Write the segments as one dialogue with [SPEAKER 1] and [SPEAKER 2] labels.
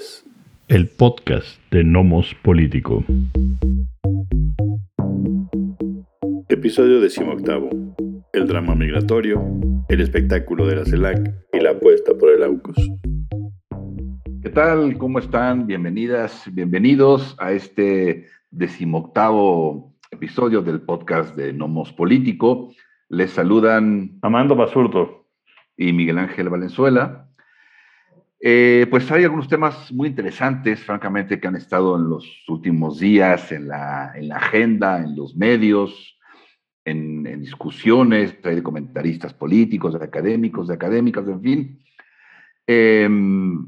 [SPEAKER 1] es el podcast de Nomos Político. Episodio decimoctavo. El drama migratorio, el espectáculo de la CELAC y la apuesta por el AUCUS.
[SPEAKER 2] ¿Qué tal? ¿Cómo están? Bienvenidas, bienvenidos a este decimoctavo episodio del podcast de Nomos Político. Les saludan
[SPEAKER 1] Amando Basurto
[SPEAKER 2] y Miguel Ángel Valenzuela. Eh, pues hay algunos temas muy interesantes, francamente, que han estado en los últimos días en la, en la agenda, en los medios, en, discusiones, hay de comentaristas políticos, de académicos, de académicas, en fin. Em,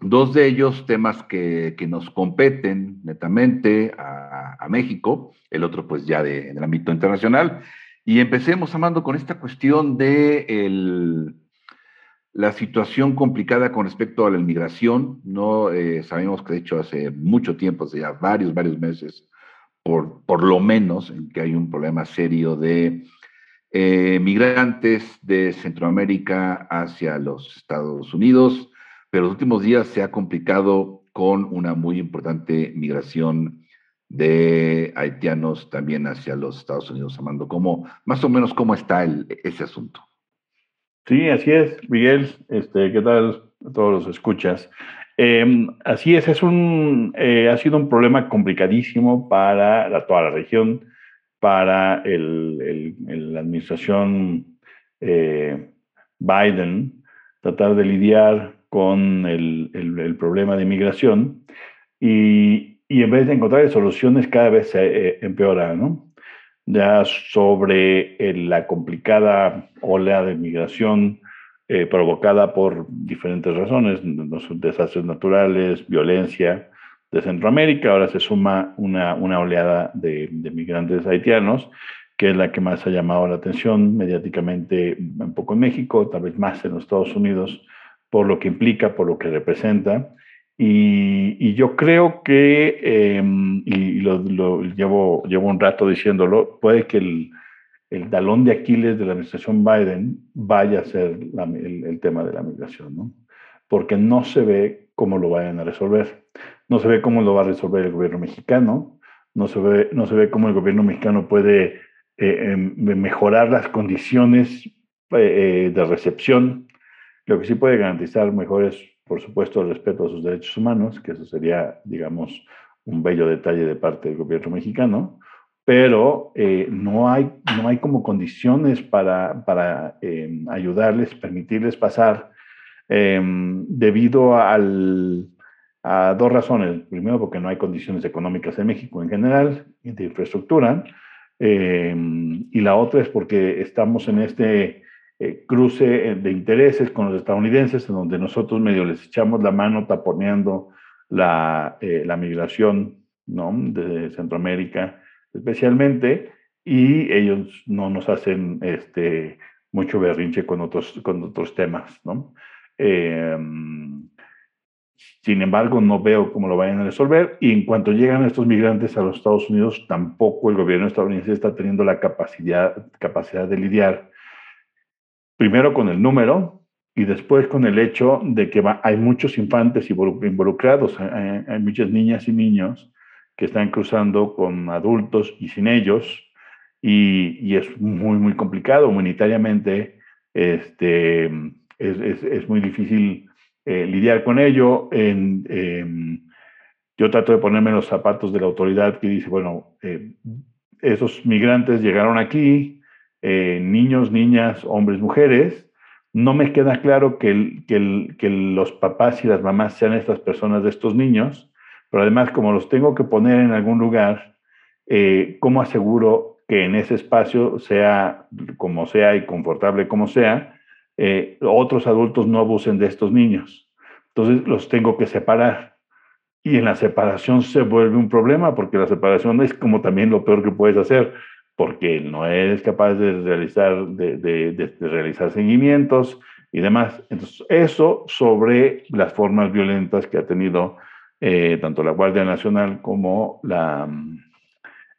[SPEAKER 2] dos de ellos temas que, que nos competen netamente a, a, México, el otro pues ya de, en el ámbito internacional. Y empecemos, Amando, con esta cuestión de el, la situación complicada con respecto a la inmigración. No eh, sabemos que de hecho hace mucho tiempo, hace ya varios, varios meses, por, por lo menos, en que hay un problema serio de eh, migrantes de Centroamérica hacia los Estados Unidos, pero los últimos días se ha complicado con una muy importante migración de haitianos también hacia los Estados Unidos, Amando. ¿Cómo, más o menos, cómo está el, ese asunto?
[SPEAKER 1] Sí, así es, Miguel. Este, ¿Qué tal todos los escuchas? Em, así es, es un, eh, ha sido un problema complicadísimo para toda la región, para el, la administración eh, Biden, tratar de lidiar con el, problema de inmigración y, y, en vez de encontrar soluciones cada vez se eh, empeora, ¿no? Ya sobre eh, la complicada ola de migración eh, provocada por diferentes razones, desastres naturales, violencia de Centroamérica. Ahora se suma una, una oleada de, de, migrantes haitianos, que es la que más ha llamado la atención mediáticamente un poco en México, tal vez más en los Estados Unidos, por lo que implica, por lo que representa. Y, yo creo que, em, y lo, llevo, llevo un rato diciéndolo, puede que el, el, talón de Aquiles de la administración Biden vaya a ser el, el, tema de la migración, ¿no? Porque no se ve cómo lo vayan a resolver. No se ve cómo lo va a resolver el gobierno mexicano, no se ve, no se ve cómo el gobierno mexicano puede eh, em, mejorar las condiciones eh, eh, de recepción. Lo que sí puede garantizar mejores por supuesto, el respeto a sus derechos humanos, que eso sería, digamos, un bello detalle de parte del gobierno mexicano, pero eh, no, hay, no hay como condiciones para, para em, ayudarles, permitirles pasar, em, debido al, a dos razones. Primero, porque no hay condiciones económicas en México en general, de infraestructura, em, y la otra es porque estamos en este eh, cruce eh, de intereses con los estadounidenses, en donde nosotros medio les echamos la mano taponeando la, eh, la migración ¿no? de Centroamérica especialmente, y ellos no nos hacen este, mucho berrinche con otros, con otros temas. ¿no? Em, sin embargo, no veo cómo lo vayan a resolver. Y en cuanto llegan estos migrantes a los Estados Unidos, tampoco el gobierno estadounidense está teniendo la capacidad, capacidad de lidiar primero con el número y después con el hecho de que hay muchos infantes involucrados, hay, muchas niñas y niños que están cruzando con adultos y sin ellos, y, es muy, muy complicado humanitariamente, este, es, es, muy difícil eh, lidiar con ello. Em, yo trato de ponerme los zapatos de la autoridad que dice, bueno, eh, esos migrantes llegaron aquí, eh, niños, niñas, hombres, mujeres, no me queda claro que, que, los papás y las mamás sean estas personas de estos niños, pero además como los tengo que poner en algún lugar, eh, ¿cómo aseguro que en ese espacio sea como sea y confortable como sea, eh, otros adultos no abusen de estos niños? Entonces los tengo que separar. Y en la separación se vuelve un problema, porque la separación es como también lo peor que puedes hacer porque no eres capaz de realizar, de, realizar seguimientos y demás. Entonces, eso sobre las formas violentas que ha tenido eh, tanto la Guardia Nacional como, la,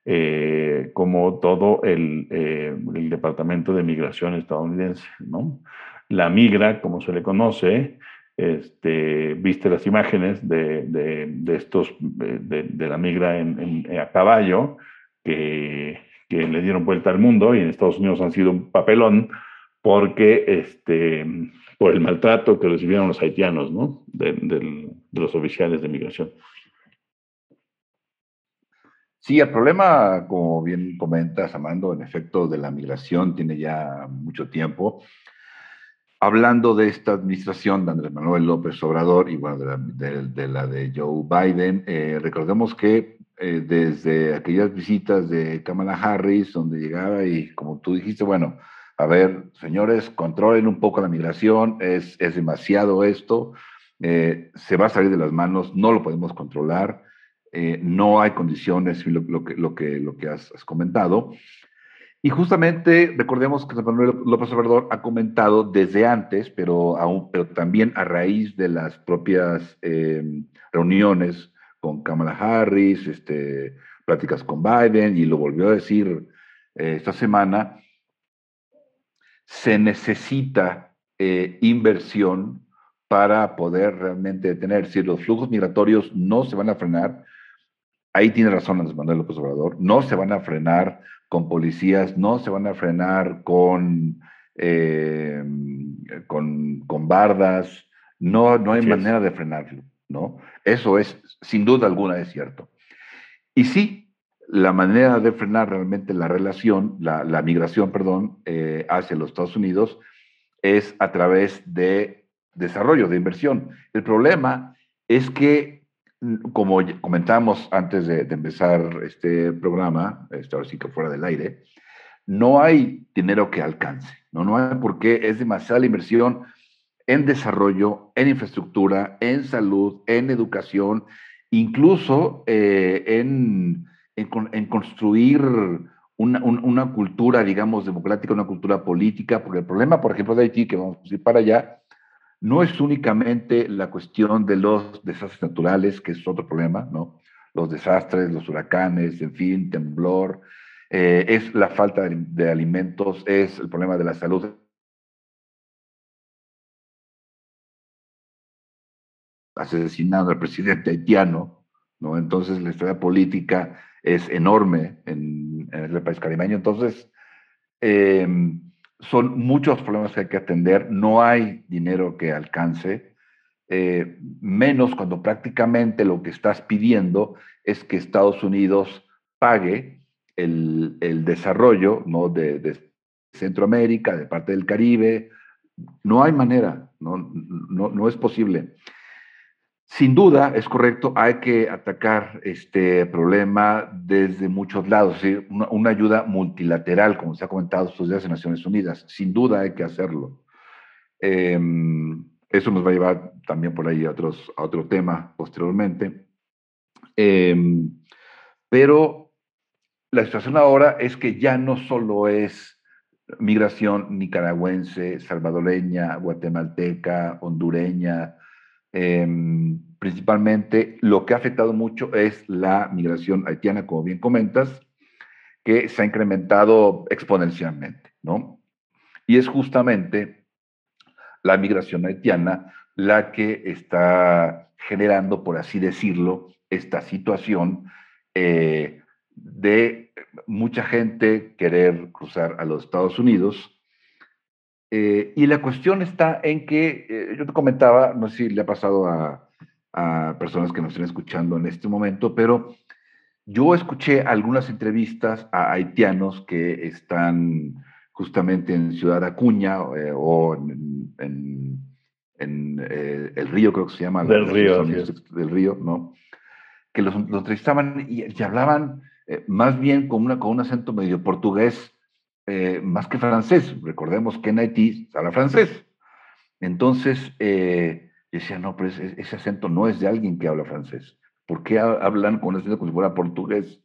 [SPEAKER 1] eh, como todo el, eh, el, Departamento de Migración estadounidense. ¿no? La migra, como se le conoce, este, viste las imágenes de, estos, de, la migra a caballo, que, le dieron vuelta al mundo y en Estados Unidos han sido un papelón porque este, por el maltrato que recibieron los haitianos, ¿no? de los oficiales de migración.
[SPEAKER 2] Sí, el problema, como bien comentas, Amando, en efecto, de la migración tiene ya mucho tiempo. Hablando de esta administración de Andrés Manuel López Obrador y bueno, de la de, Joe Biden, eh, recordemos que eh, desde aquellas visitas de Kamala Harris, donde llegaba y como tú dijiste, bueno, a ver, señores, controlen un poco la migración, es, es demasiado esto, eh, se va a salir de las manos, no lo podemos controlar. Eh, no hay condiciones, lo, que, lo que, lo que has, comentado. Y justamente recordemos que Manuel López Obrador ha comentado desde antes, pero, aún, pero también a raíz de las propias reuniones con Kamala Harris, este, pláticas con Biden, y lo volvió a decir eh, esta semana, se necesita eh, inversión para poder realmente detener. Si los flujos migratorios no se van a frenar, ahí tiene razón Andrés Manuel López Obrador, no se van a frenar con policías, no se van a frenar con, eh, con, con, bardas, no, no hay manera de frenarlo, ¿no? Eso es, sin duda alguna, es cierto. Y sí, la manera de frenar realmente la relación, la, la migración, perdón, eh, hacia los Estados Unidos es a través de desarrollo, de inversión. El problema es que como comentamos antes de, empezar este programa, esto ahora sí que fuera del aire, no hay dinero que alcance, ¿no? no hay porque es demasiada la inversión en desarrollo, en infraestructura, en salud, en educación, incluso eh, en, en, construir una, cultura, digamos, democrática, una cultura política, porque el problema, por ejemplo, de Haití, que vamos a ir para allá, no es únicamente la cuestión de los desastres naturales, que es otro problema, ¿no? Los desastres, los huracanes, en fin, temblor, eh, es la falta de, alimentos, es el problema de la salud. Asesinado al presidente haitiano, ¿no? Entonces la historia política es enorme en, el país caribeño. Entonces, eh, son muchos problemas que hay que atender, no hay dinero que alcance, eh, menos cuando prácticamente lo que estás pidiendo es que Estados Unidos pague el, desarrollo ¿no? de, Centroamérica, de parte del Caribe. No hay manera, no, no, no es posible. Sin duda, es correcto, hay que atacar este problema desde muchos lados, una, ayuda multilateral, como se ha comentado estos días en Naciones Unidas. Sin duda hay que hacerlo. Em, eso nos va a llevar también por ahí a, otros, a otro tema posteriormente. Em, pero la situación ahora es que ya no solo es migración nicaragüense, salvadoreña, guatemalteca, hondureña, Em, principalmente lo que ha afectado mucho es la migración haitiana, como bien comentas, que se ha incrementado exponencialmente, ¿no? Y es justamente la migración haitiana la que está generando, por así decirlo, esta situación eh, de mucha gente querer cruzar a los Estados Unidos eh, y la cuestión está en que, eh, yo te comentaba, no sé si le ha pasado a, personas que nos estén escuchando en este momento, pero yo escuché algunas entrevistas a haitianos que están justamente en Ciudad Acuña eh, o en, el río, creo que se llama.
[SPEAKER 1] Del río.
[SPEAKER 2] Del río, ¿no? Que los, entrevistaban y, hablaban más bien con, una, con un acento medio portugués eh, más que francés. Recordemos que en Haití habla francés. Entonces, eh, decía, no, pero ese, acento no es de alguien que habla francés. ¿Por qué hablan con acento como si fuera portugués?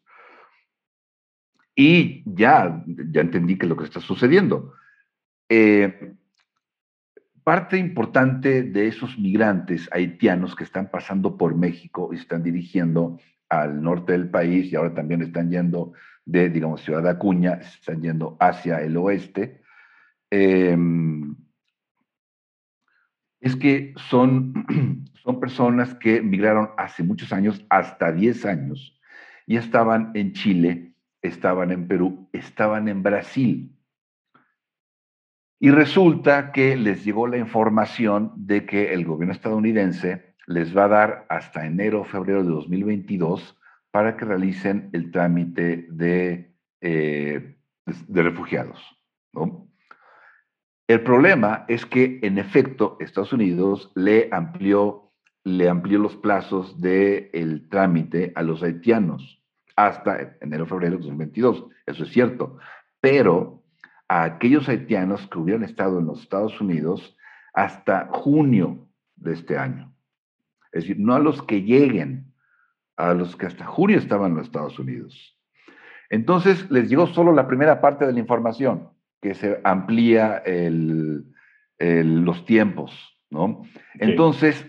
[SPEAKER 2] Y ya, ya entendí que es lo que está sucediendo. Eh, parte importante de esos migrantes haitianos que están pasando por México y están dirigiendo al norte del país y ahora también están yendo de, digamos, Ciudad Acuña, están yendo hacia el oeste. Em, es que son, son personas que migraron hace muchos años, hasta 10 años, y estaban en Chile, estaban en Perú, estaban en Brasil. Y resulta que les llegó la información de que el gobierno estadounidense les va a dar hasta enero o febrero de 2022 para que realicen el trámite de, eh, de refugiados. El problema es que, en efecto, Estados Unidos le amplió, le amplió los plazos del trámite a los haitianos hasta enero febrero de 2022. Eso es cierto. Pero a aquellos haitianos que hubieran estado en los Estados Unidos hasta junio de este año. Es decir, no a los que lleguen, a los que hasta junio estaban en los Estados Unidos. Entonces les llegó solo la primera parte de la información, que se amplía los tiempos, ¿no? Entonces,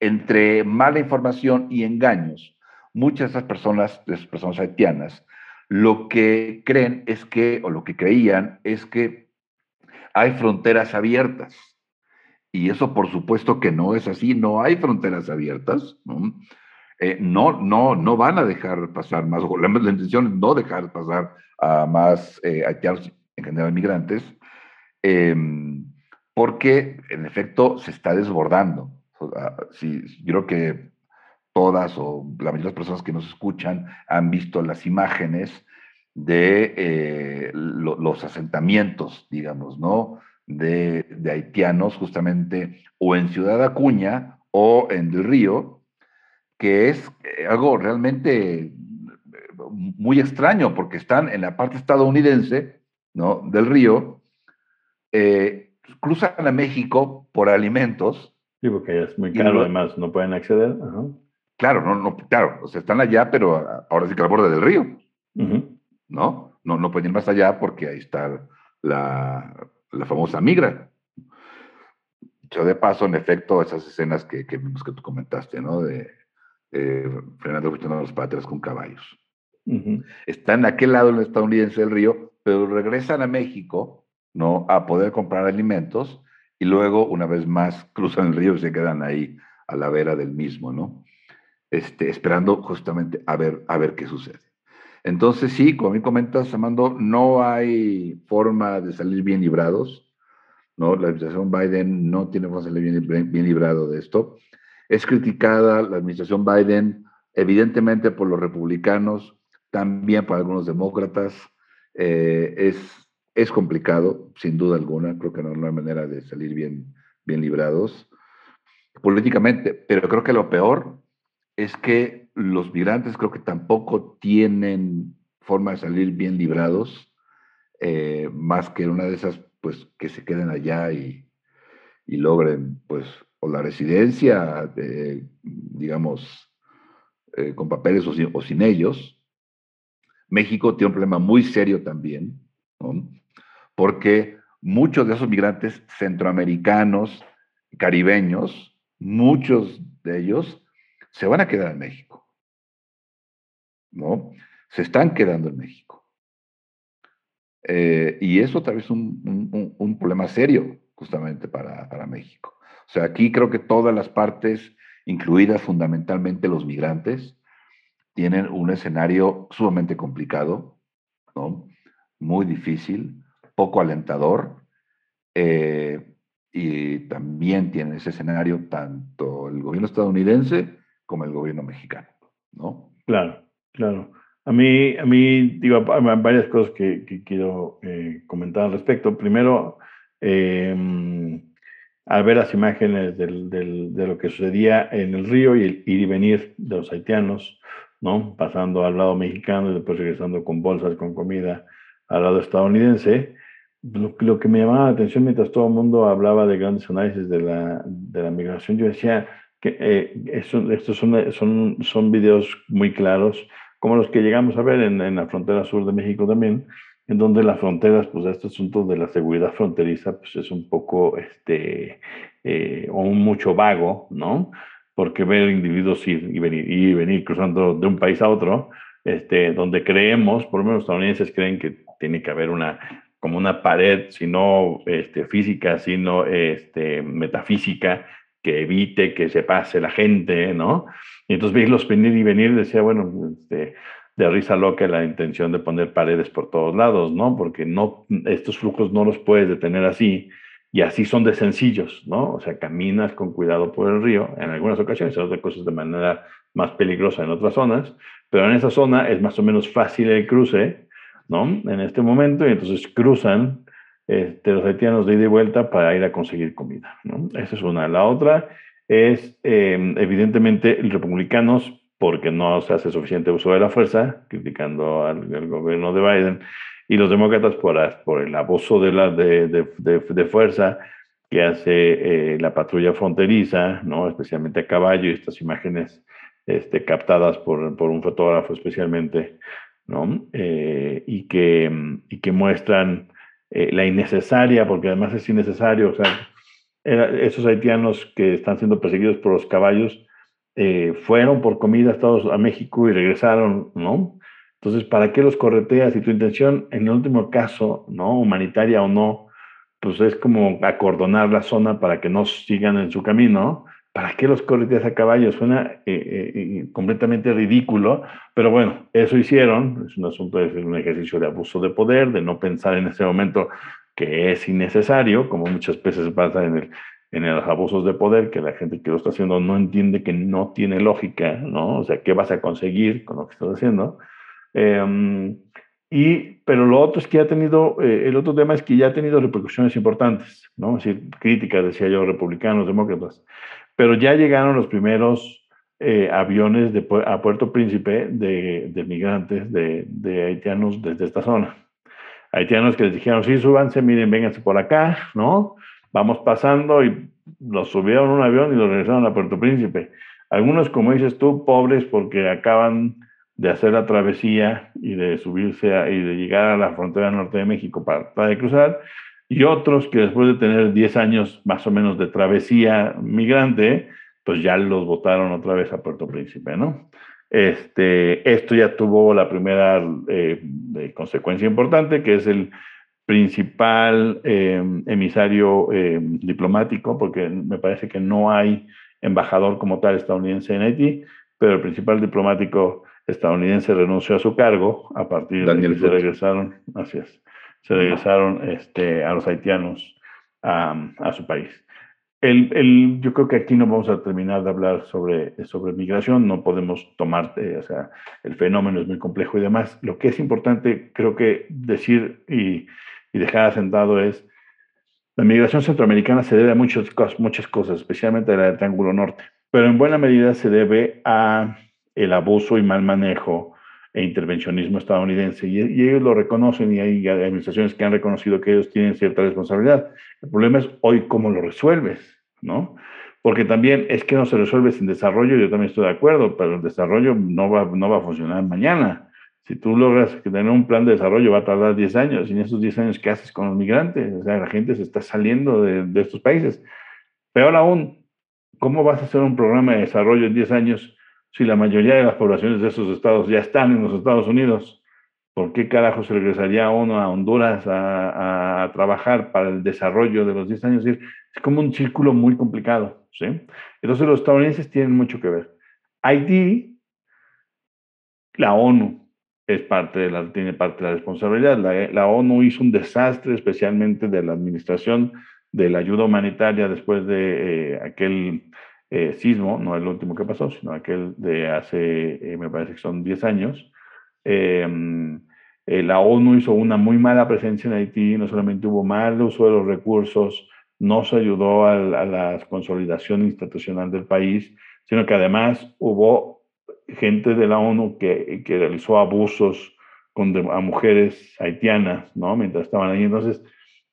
[SPEAKER 2] entre mala información y engaños, muchas de esas personas, de esas personas haitianas, lo que creen es que, o lo que creían, es que hay fronteras abiertas. Y eso por supuesto que no es así, no hay fronteras abiertas. ¿no? Eh, no, no, no van a dejar pasar más, la, la, intención es no dejar pasar a más eh, haitianos, en general migrantes, em, porque en efecto se está desbordando. sí, yo creo que todas o la mayoría de las personas que nos escuchan han visto las imágenes de eh, los asentamientos, digamos, ¿no? De, haitianos justamente o en Ciudad Acuña o en Del Río, que es eh, algo realmente eh, muy extraño porque están en la parte estadounidense, ¿no? Del río, cruzan a México por alimentos.
[SPEAKER 1] Sí, porque es muy caro, además no pueden acceder.
[SPEAKER 2] Claro, no, no, claro, o sea, están allá, pero ahora sí que al borde del río, ¿no? ¿no? No pueden ir más allá porque ahí está la, la famosa migra. Yo de paso, en efecto, esas escenas que, que vimos que tú comentaste, ¿no? De eh, frenando a los patres con caballos. Están en aquel lado el estadounidense del río, pero regresan a México, ¿no? A poder comprar alimentos y luego, una vez más, cruzan el río y se quedan ahí a la vera del mismo, ¿no? Este, esperando justamente a ver, a ver qué sucede. Entonces, sí, como me comentas, Amando, no hay forma de salir bien librados. ¿no? La administración Biden no tiene forma de salir bien, bien librado de esto. Es criticada la administración Biden, evidentemente por los republicanos, también por algunos demócratas. Eh, es, es complicado, sin duda alguna. Creo que no, hay manera de salir bien, bien librados políticamente, pero creo que lo peor es que los migrantes creo que tampoco tienen forma de salir bien librados, eh, más que una de esas, pues que se queden allá y, logren, pues, o la residencia, digamos, eh, con papeles o sin, ellos. México tiene un problema muy serio también, porque muchos de esos migrantes centroamericanos, caribeños, muchos de ellos se van a quedar en México. ¿No? Se están quedando en México. Eh, y eso tal vez es un, un, problema serio justamente para, para México. O sea, aquí creo que todas las partes, incluidas fundamentalmente los migrantes, tienen un escenario sumamente complicado, ¿no? muy difícil, poco alentador, eh, y también tienen ese escenario tanto el gobierno estadounidense como el gobierno mexicano, ¿no?
[SPEAKER 1] Claro, claro. A mí, a mí digo, varias cosas que, quiero eh, comentar al respecto. Primero, em, al ver las imágenes del, del, de lo que sucedía en el río y el ir y venir de los haitianos, ¿no? Pasando al lado mexicano y después regresando con bolsas, con comida al lado estadounidense. Lo, lo que me llamaba la atención mientras todo el mundo hablaba de grandes análisis de la, de la migración, yo decía, que eh, estos son, son, son videos muy claros, como los que llegamos a ver en, en, la frontera sur de México también, en donde las fronteras, pues este asunto de la seguridad fronteriza, pues es un poco, este, eh, o mucho vago, ¿no? Porque ver individuos ir y venir, y venir cruzando de un país a otro, este, donde creemos, por lo menos los estadounidenses creen que tiene que haber una como una pared, sino este, física, sino este, metafísica, que evite que se pase la gente, ¿no? Y entonces verlos venir y venir, decía, bueno, este, de risa loca la intención de poner paredes por todos lados, ¿no? Porque no, estos flujos no los puedes detener así, y así son de sencillos, ¿no? O sea, caminas con cuidado por el río en algunas ocasiones, en otras cosas de manera más peligrosa en otras zonas, pero en esa zona es más o menos fácil el cruce, ¿no? En este momento, y entonces cruzan este, los haitianos de ida y vuelta para ir a conseguir comida, ¿no? Esa es una. La otra es, em, evidentemente, los republicanos, porque no se hace suficiente uso de la fuerza, criticando al, al gobierno de Biden, y los demócratas por, por el abuso de, la, de, de, fuerza que hace eh, la patrulla fronteriza, ¿no? especialmente a caballo, y estas imágenes este, captadas por, por, un fotógrafo especialmente, ¿no? Eh, y, que, y que muestran eh, la innecesaria, porque además es innecesario, o sea, esos haitianos que están siendo perseguidos por los caballos fueron por comida a, Estados, a México y regresaron, ¿no? Entonces, ¿para qué los correteas? Y tu intención, en el último caso, ¿no? Humanitaria o no, pues es como acordonar la zona para que no sigan en su camino. ¿Para qué los correteas a caballo? Suena eh, eh, eh, completamente ridículo, pero bueno, eso hicieron. Es un asunto, es un ejercicio de abuso de poder, de no pensar en ese momento que es innecesario, como muchas veces pasa en el, en los abusos de poder, que la gente que lo está haciendo no entiende que no tiene lógica, ¿no? O sea, ¿qué vas a conseguir con lo que estás haciendo? Em, y, pero lo otro es que ha tenido, eh, el otro tema es que ya ha tenido repercusiones importantes, ¿no? Es decir, críticas, decía yo, republicanos, demócratas. Pero ya llegaron los primeros eh, aviones de, a Puerto Príncipe de, de migrantes, de, de, haitianos desde esta zona. Haitianos que les dijeron, sí, súbanse, miren, vénganse por acá, ¿no? Vamos pasando y los subieron a un avión y los regresaron a Puerto Príncipe. Algunos, como dices tú, pobres porque acaban de hacer la travesía y de subirse y de llegar a la frontera norte de México para, para cruzar, y otros que después de tener 10 años más o menos de travesía migrante, pues ya los votaron otra vez a Puerto Príncipe, ¿no? Este, esto ya tuvo la primera eh, consecuencia importante, que es el principal eh, emisario eh, diplomático, porque me parece que no hay embajador como tal estadounidense en Haití, pero el principal diplomático estadounidense renunció a su cargo a partir de que se regresaron, así es, se regresaron este, a los haitianos a, a su país. El, el, yo creo que aquí no vamos a terminar de hablar sobre, sobre migración, no podemos tomar, eh, o sea, el fenómeno es muy complejo y demás. Lo que es importante, creo que decir y, y dejar asentado es, la migración centroamericana se debe a muchas, muchas cosas, especialmente a la del Triángulo Norte, pero en buena medida se debe a el abuso y mal manejo e intervencionismo estadounidense. Y, ellos lo reconocen y hay administraciones que han reconocido que ellos tienen cierta responsabilidad. El problema es hoy cómo lo resuelves, ¿no? Porque también es que no se resuelve sin desarrollo, yo también estoy de acuerdo, pero el desarrollo no va, no va a funcionar mañana. Si tú logras tener un plan de desarrollo va a tardar 10 años, y en esos 10 años, ¿qué haces con los migrantes? O sea, la gente se está saliendo de, estos países. Peor aún, ¿cómo vas a hacer un programa de desarrollo en 10 años si la mayoría de las poblaciones de esos estados ya están en los Estados Unidos, ¿por qué carajo se regresaría uno a Honduras a, trabajar para el desarrollo de los 10 años? Es, como un círculo muy complicado, ¿sí? Entonces los estadounidenses tienen mucho que ver. Haití, la ONU es parte de la, tiene parte la responsabilidad. La, ONU hizo un desastre, especialmente de la administración de la ayuda humanitaria después de eh, aquel eh, sismo, no el último que pasó, sino aquel de hace, eh, me parece que son 10 años, em, eh, la ONU hizo una muy mala presencia en Haití, no solamente hubo mal uso de los recursos, no se ayudó a, la consolidación institucional del país, sino que además hubo gente de la ONU que, que realizó abusos con, a mujeres haitianas, ¿no? Mientras estaban ahí. Entonces,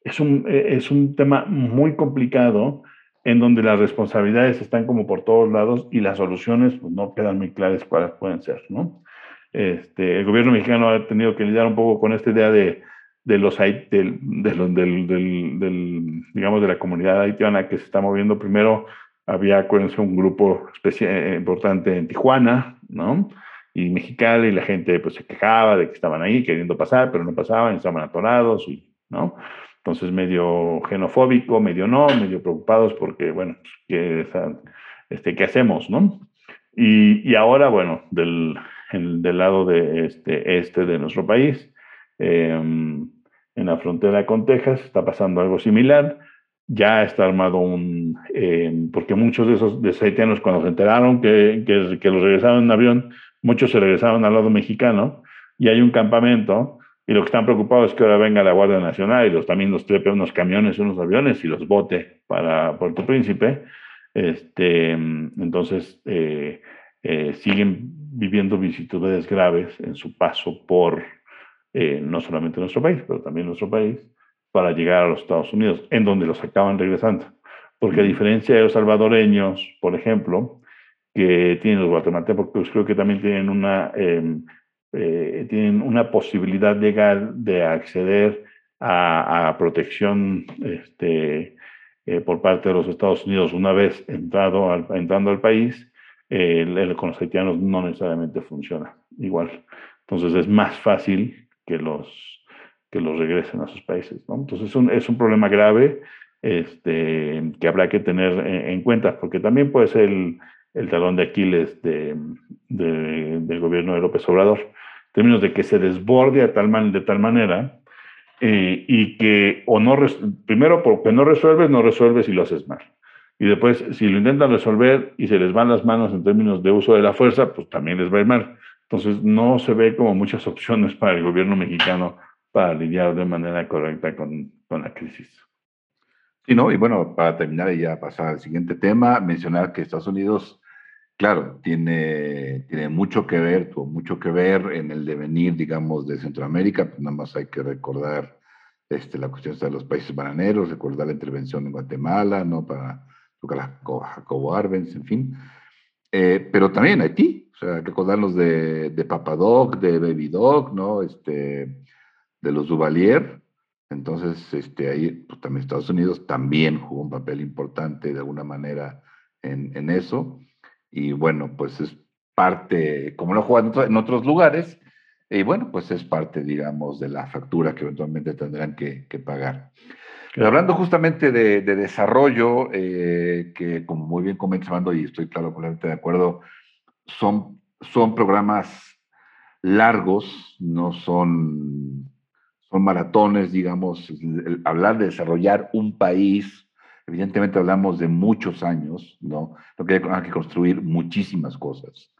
[SPEAKER 1] es un, es un tema muy complicado en donde las responsabilidades están como por todos lados y las soluciones pues, no quedan muy claras cuáles pueden ser, ¿no? Este, el gobierno mexicano ha tenido que lidiar un poco con esta idea de, de los del, del, del, digamos, de la comunidad haitiana que se está moviendo. Primero había, un grupo eh, importante en Tijuana, ¿no? Y Mexicali, y la gente pues se quejaba de que estaban ahí queriendo pasar, pero no pasaban, estaban atorados, ¿no? Entonces, medio xenofóbico, medio no, medio preocupados porque, bueno, pues, ¿qué, este, ¿qué hacemos, no? Y, y ahora, bueno, del, del lado de este, este de nuestro país, em, en la frontera con Texas, está pasando algo similar. Ya está armado un, em, porque muchos de esos de haitianos cuando se enteraron que, que, que los regresaron en avión, muchos se regresaron al lado mexicano y hay un campamento y lo que están preocupados es que ahora venga la Guardia Nacional y los, también los trepe unos camiones, unos aviones y los bote para Puerto Príncipe. Este, entonces, eh, eh, siguen viviendo vicisitudes graves en su paso por eh, no solamente nuestro país, pero también nuestro país, para llegar a los Estados Unidos, en donde los acaban regresando. Porque a diferencia de los salvadoreños, por ejemplo, que tienen los guatemaltecos, pues creo que también tienen una em, eh, tienen una posibilidad legal de acceder a, protección este, eh, por parte de los Estados Unidos una vez entrado al, entrando al país, el, con los haitianos no necesariamente funciona igual. Entonces es más fácil que los, que los regresen a sus países. Entonces es un, es un problema grave este, que habrá que tener en, cuenta, porque también puede ser el, talón de Aquiles de, del gobierno de López Obrador términos de que se desborde de tal manera eh, y que o no, primero porque no resuelves, no resuelves y lo haces mal. Y después, si lo intentan resolver y se les van las manos en términos de uso de la fuerza, pues también les va a ir mal. Entonces, no se ve como muchas opciones para el gobierno mexicano para lidiar de manera correcta con, con la crisis.
[SPEAKER 2] Sí, ¿no? Y bueno, para terminar y ya pasar al siguiente tema, mencionar que Estados Unidos Claro, tiene, tiene mucho que ver, tuvo mucho que ver en el devenir, digamos, de Centroamérica. Pues nada más hay que recordar este, la cuestión de los países bananeros, recordar la intervención en Guatemala, ¿no? Para Jacobo Arbenz, en fin. Eh, pero también Haití, o sea, hay que recordarnos de, de Papadoc, de Baby Dog, ¿no? Este, de los Duvalier. Entonces, este, ahí pues, también Estados Unidos también jugó un papel importante de alguna manera en, en eso y bueno, pues es parte, como lo juegan en otros lugares, y bueno, pues es parte, digamos, de la factura que eventualmente tendrán que, pagar. hablando justamente de, desarrollo, eh, que como muy bien comenta y estoy claro, completamente de acuerdo, son, son programas largos, no son, son maratones, digamos, hablar de desarrollar un país Evidentemente hablamos de muchos años, ¿no? Lo que hay que construir muchísimas cosas.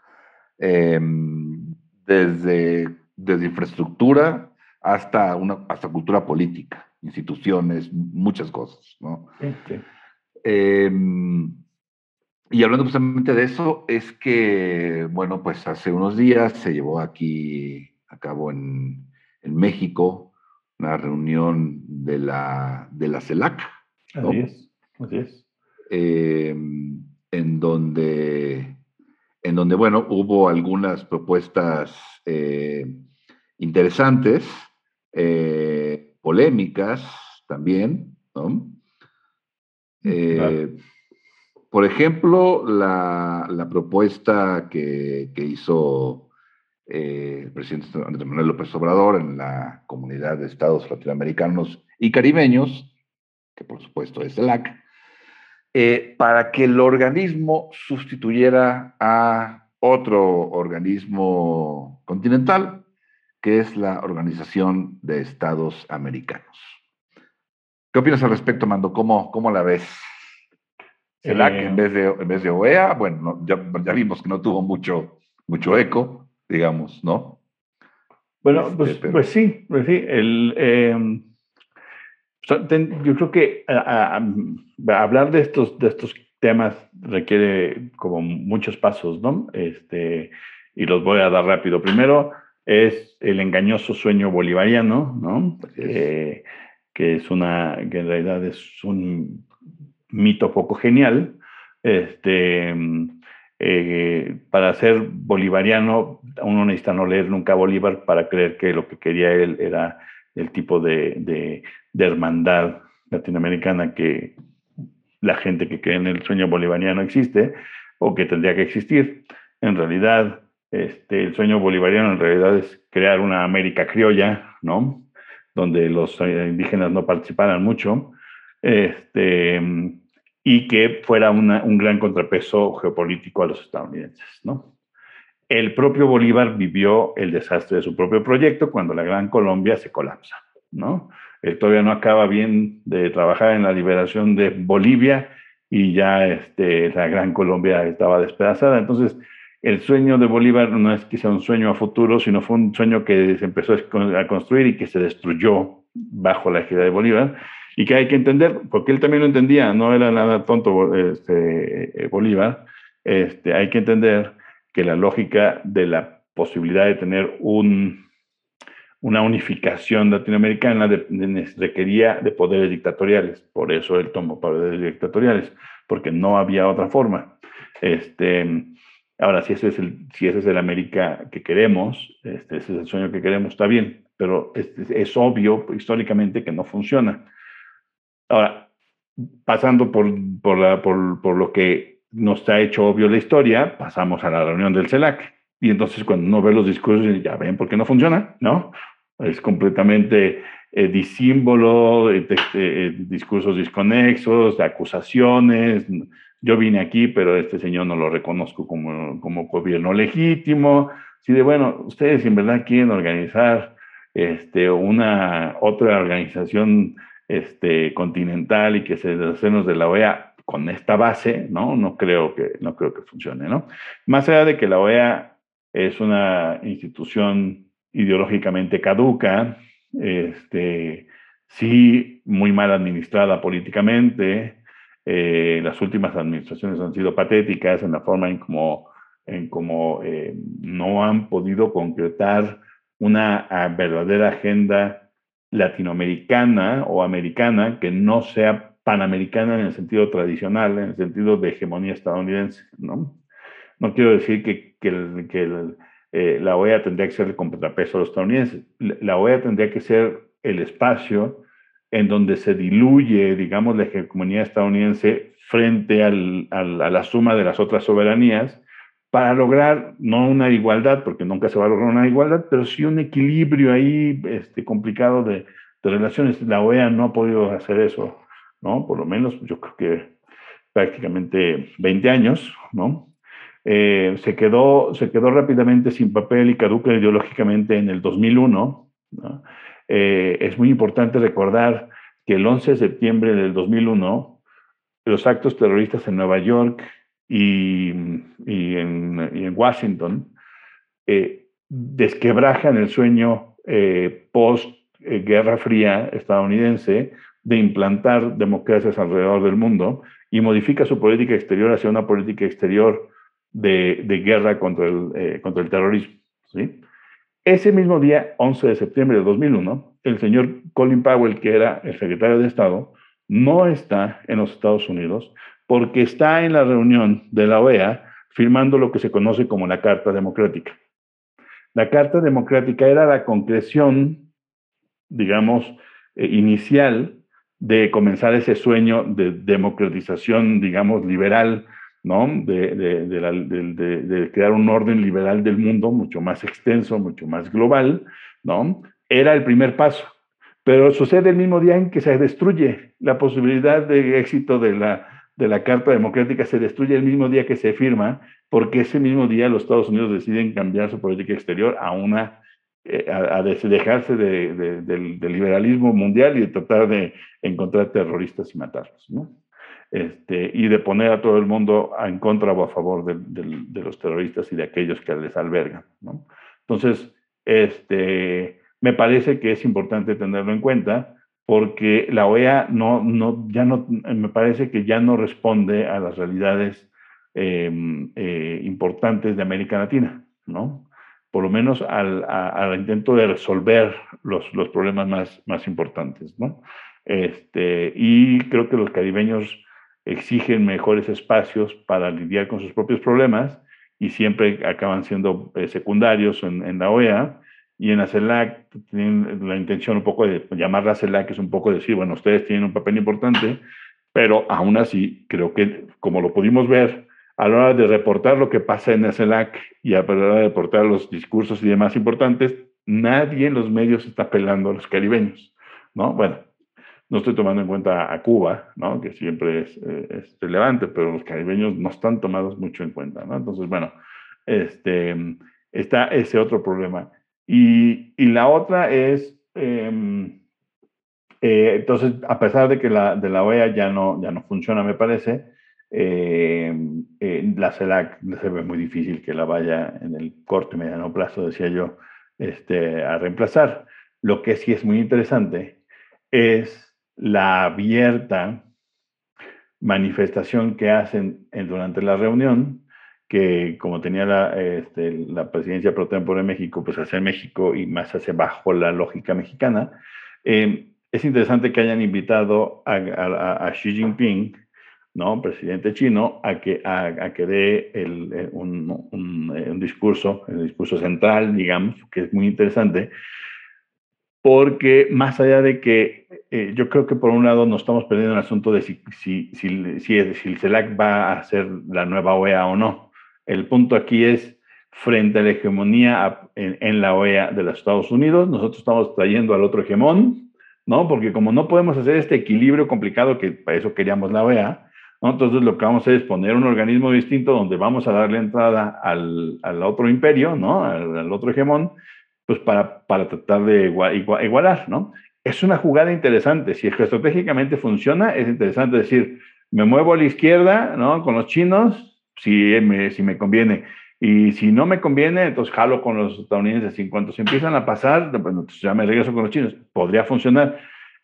[SPEAKER 2] Em, desde, desde infraestructura hasta, una, hasta cultura política, instituciones, muchas cosas, ¿no? Em, y hablando justamente de eso, es que, bueno, pues hace unos días se llevó aquí a cabo en, en México una reunión de la, de la CELAC. ¿no?
[SPEAKER 1] Así es.
[SPEAKER 2] Em, en donde, en donde, bueno, hubo algunas propuestas eh, interesantes, eh, polémicas también, ¿no? Eh, por ejemplo, la, propuesta que, que hizo el presidente Andrés Manuel López Obrador en la comunidad de estados latinoamericanos y caribeños, que por supuesto es el AC, eh, para que el organismo sustituyera a otro organismo continental, que es la Organización de Estados Americanos. ¿Qué opinas al respecto, Mando? ¿Cómo, cómo la ves? ¿CELAC eh, en, vez de, en vez de OEA? Bueno, ya, vimos que no tuvo mucho, mucho eco, digamos, ¿no?
[SPEAKER 1] Bueno, pues, este, pues, sí, pues sí. El, em, yo creo que hablar de estos, de estos temas requiere como muchos pasos, ¿no? Este, y los voy a dar rápido. Primero es el engañoso sueño bolivariano, ¿no? Eh, que es una, que en realidad es un mito poco genial. Este, eh, para ser bolivariano, uno necesita no leer nunca Bolívar para creer que lo que quería él era el tipo de, hermandad latinoamericana que la gente que cree en el sueño bolivariano existe o que tendría que existir. En realidad, este, el sueño bolivariano en realidad es crear una América criolla, ¿no? donde los indígenas no participaran mucho, este, y que fuera un gran contrapeso geopolítico a los estadounidenses, ¿no? El propio Bolívar vivió el desastre de su propio proyecto cuando la Gran Colombia se colapsa, ¿no? Él todavía no acaba bien de trabajar en la liberación de Bolivia y ya este, la Gran Colombia estaba despedazada. Entonces, el sueño de Bolívar no es sea un sueño a futuro, sino fue un sueño que se empezó a construir y que se destruyó bajo la égida de Bolívar y que hay que entender, porque él también lo entendía, no era nada tonto este, Bolívar, este, hay que entender que la lógica de la posibilidad de tener un, una unificación latinoamericana requería de poderes dictatoriales. Por eso él tomó poderes dictatoriales, porque no había otra forma. Este, ahora, si ese es el, si ese es el América que queremos, este, ese es el sueño que queremos, está bien, pero es, es obvio históricamente que no funciona. Ahora, pasando por, por, lo que nos ha hecho obvio la historia, pasamos a la reunión del CELAC. Y entonces cuando uno ve los discursos, ya ven por qué no funciona, ¿no? Es completamente eh, disímbolo, eh, eh, discursos desconexos, acusaciones. Yo vine aquí, pero este señor no lo reconozco como, como gobierno legítimo. Si de, bueno, ustedes en verdad quieren organizar este, una otra organización este, continental y que se nos de la OEA, con esta base, ¿no? No creo que, no creo que funcione. Más allá de que la OEA es una institución ideológicamente caduca, este, sí muy mal administrada políticamente, eh, las últimas administraciones han sido patéticas en la forma en cómo en cómo, eh, no han podido concretar una ah, verdadera agenda latinoamericana o americana que no sea panamericana en el sentido tradicional, en el sentido de hegemonía estadounidense, ¿no? No quiero decir que, que, eh, la OEA tendría que ser el contrapeso a los estadounidenses. La OEA tendría que ser el espacio en donde se diluye, digamos, la hegemonía estadounidense frente al, a la suma de las otras soberanías para lograr no una igualdad, porque nunca se va a lograr una igualdad, pero sí un equilibrio ahí este, complicado de, relaciones. La OEA no ha podido hacer eso ¿no? Por lo menos yo creo que prácticamente 20 años, ¿no? Eh, se, quedó, se quedó rápidamente sin papel y caduca ideológicamente en el 2001. Eh, es muy importante recordar que el 11 de septiembre del 2001, los actos terroristas en Nueva York y, en, Washington eh, desquebrajan el sueño post-Guerra Fría estadounidense de implantar democracias alrededor del mundo y modifica su política exterior hacia una política exterior de, guerra contra el, eh, contra el terrorismo. ¿sí? Ese mismo día, 11 de septiembre de 2001, el señor Colin Powell, que era el secretario de Estado, no está en los Estados Unidos porque está en la reunión de la OEA firmando lo que se conoce como la Carta Democrática. La Carta Democrática era la concreción, digamos, eh, inicial de comenzar ese sueño de democratización, digamos, liberal, ¿no? De, de, crear un orden liberal del mundo mucho más extenso, mucho más global, ¿no? Era el primer paso. Pero sucede el mismo día en que se destruye la posibilidad de éxito de la, de la Carta Democrática, se destruye el mismo día que se firma, porque ese mismo día los Estados Unidos deciden cambiar su política exterior a una eh, a, dejarse del, liberalismo mundial y de tratar de encontrar terroristas y matarlos, ¿no? Este, y de poner a todo el mundo en contra o a favor de, los terroristas y de aquellos que les albergan, ¿no? Entonces, este, me parece que es importante tenerlo en cuenta porque la OEA no, no, ya no, me parece que ya no responde a las realidades em, eh, importantes de América Latina, ¿no? por lo menos al, intento de resolver los, los problemas más, más importantes, ¿no? Este, y creo que los caribeños exigen mejores espacios para lidiar con sus propios problemas y siempre acaban siendo eh, secundarios en, la OEA y en la CELAC tienen la intención un poco de llamarla CELAC, es un poco decir, bueno, ustedes tienen un papel importante, pero aún así creo que como lo pudimos ver a la hora de reportar lo que pasa en el CELAC y a la hora de reportar los discursos y demás importantes, nadie en los medios está pelando a los caribeños, ¿no? Bueno, no estoy tomando en cuenta a Cuba, ¿no? Que siempre es, eh, relevante, pero los caribeños no están tomados mucho en cuenta, ¿no? Entonces, bueno, este, está ese otro problema. Y, la otra es, em, eh, entonces, a pesar de que la, de la OEA ya no, ya no funciona, me parece, eh, la CELAC se ve muy difícil que la vaya en el corto y mediano plazo, decía yo, este, a reemplazar. Lo que sí es muy interesante es la abierta manifestación que hacen durante la reunión, que como tenía la, este, la presidencia pro tempore de México, pues hacia México y más hacia bajo la lógica mexicana, eh, es interesante que hayan invitado a, Xi Jinping, ¿no? presidente chino, a que, a, que dé el, eh, un, eh, un, discurso, el discurso central, digamos, que es muy interesante, porque más allá de que yo creo que por un lado nos estamos perdiendo el asunto de si, si, si, si, el CELAC va a ser la nueva OEA o no. El punto aquí es, frente a la hegemonía en, la OEA de los Estados Unidos, nosotros estamos trayendo al otro hegemón, ¿no? Porque como no podemos hacer este equilibrio complicado, que para eso queríamos la OEA, ¿no? Entonces lo que vamos a hacer es poner un organismo distinto donde vamos a darle entrada al, al otro imperio, ¿no? Al, otro hegemón, pues para, para tratar de igual, igualar, ¿no? Es una jugada interesante. Si es estratégicamente funciona, es interesante decir, me muevo a la izquierda, ¿no? Con los chinos, si me, si me conviene. Y si no me conviene, entonces jalo con los estadounidenses. Y en cuanto se empiezan a pasar, pues ya me regreso con los chinos. Podría funcionar.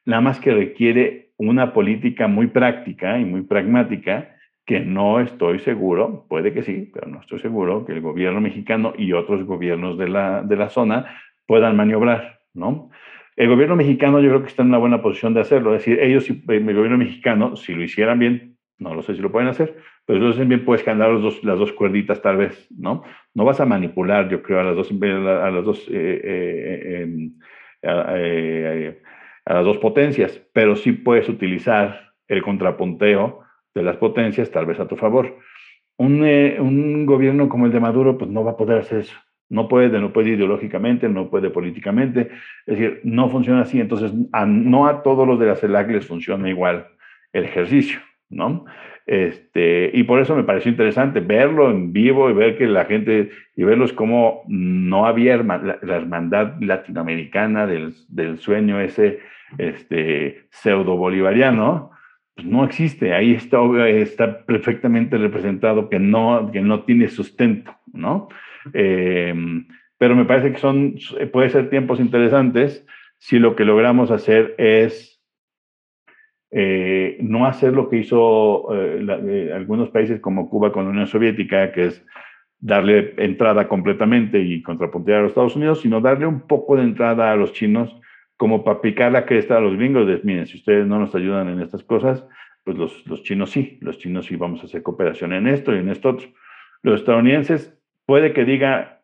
[SPEAKER 1] Nada más que requiere una política muy práctica y muy pragmática que no estoy seguro, puede que sí, pero no estoy seguro que el gobierno mexicano y otros gobiernos de la, de la zona puedan maniobrar, ¿no? El gobierno mexicano yo creo que está en una buena posición de hacerlo, es decir, ellos, el gobierno mexicano, si lo hicieran bien, no lo sé si lo pueden hacer, pero hacen bien, puedes cambiar los dos, las dos cuerditas tal vez, ¿no? No vas a manipular, yo creo, a las dos, a las dos, eh, eh, em, eh, a las dos potencias, pero sí puedes utilizar el contrapunteo de las potencias tal vez a tu favor. Un, eh, un, gobierno como el de Maduro pues no va a poder hacer eso. No puede, no puede ideológicamente, no puede políticamente. Es decir, no funciona así. Entonces, a, no a todos los de la CELAC les funciona igual el ejercicio, ¿no? Este, y por eso me pareció interesante verlo en vivo y ver que la gente, y verlos como no había la, hermandad latinoamericana del, del, sueño ese este, pseudo bolivariano, pues no existe. Ahí está, está perfectamente representado que no, que no tiene sustento, ¿no? Eh, pero me parece que son, puede ser tiempos interesantes si lo que logramos hacer es eh, no hacer lo que hizo eh, algunos países como Cuba con la Unión Soviética, que es darle entrada completamente y contrapuntear a los Estados Unidos, sino darle un poco de entrada a los chinos como para picar la cresta a los gringos de, miren, si ustedes no nos ayudan en estas cosas, pues los, los chinos sí, los chinos sí vamos a hacer cooperación en esto y en esto otro. Los estadounidenses puede que diga,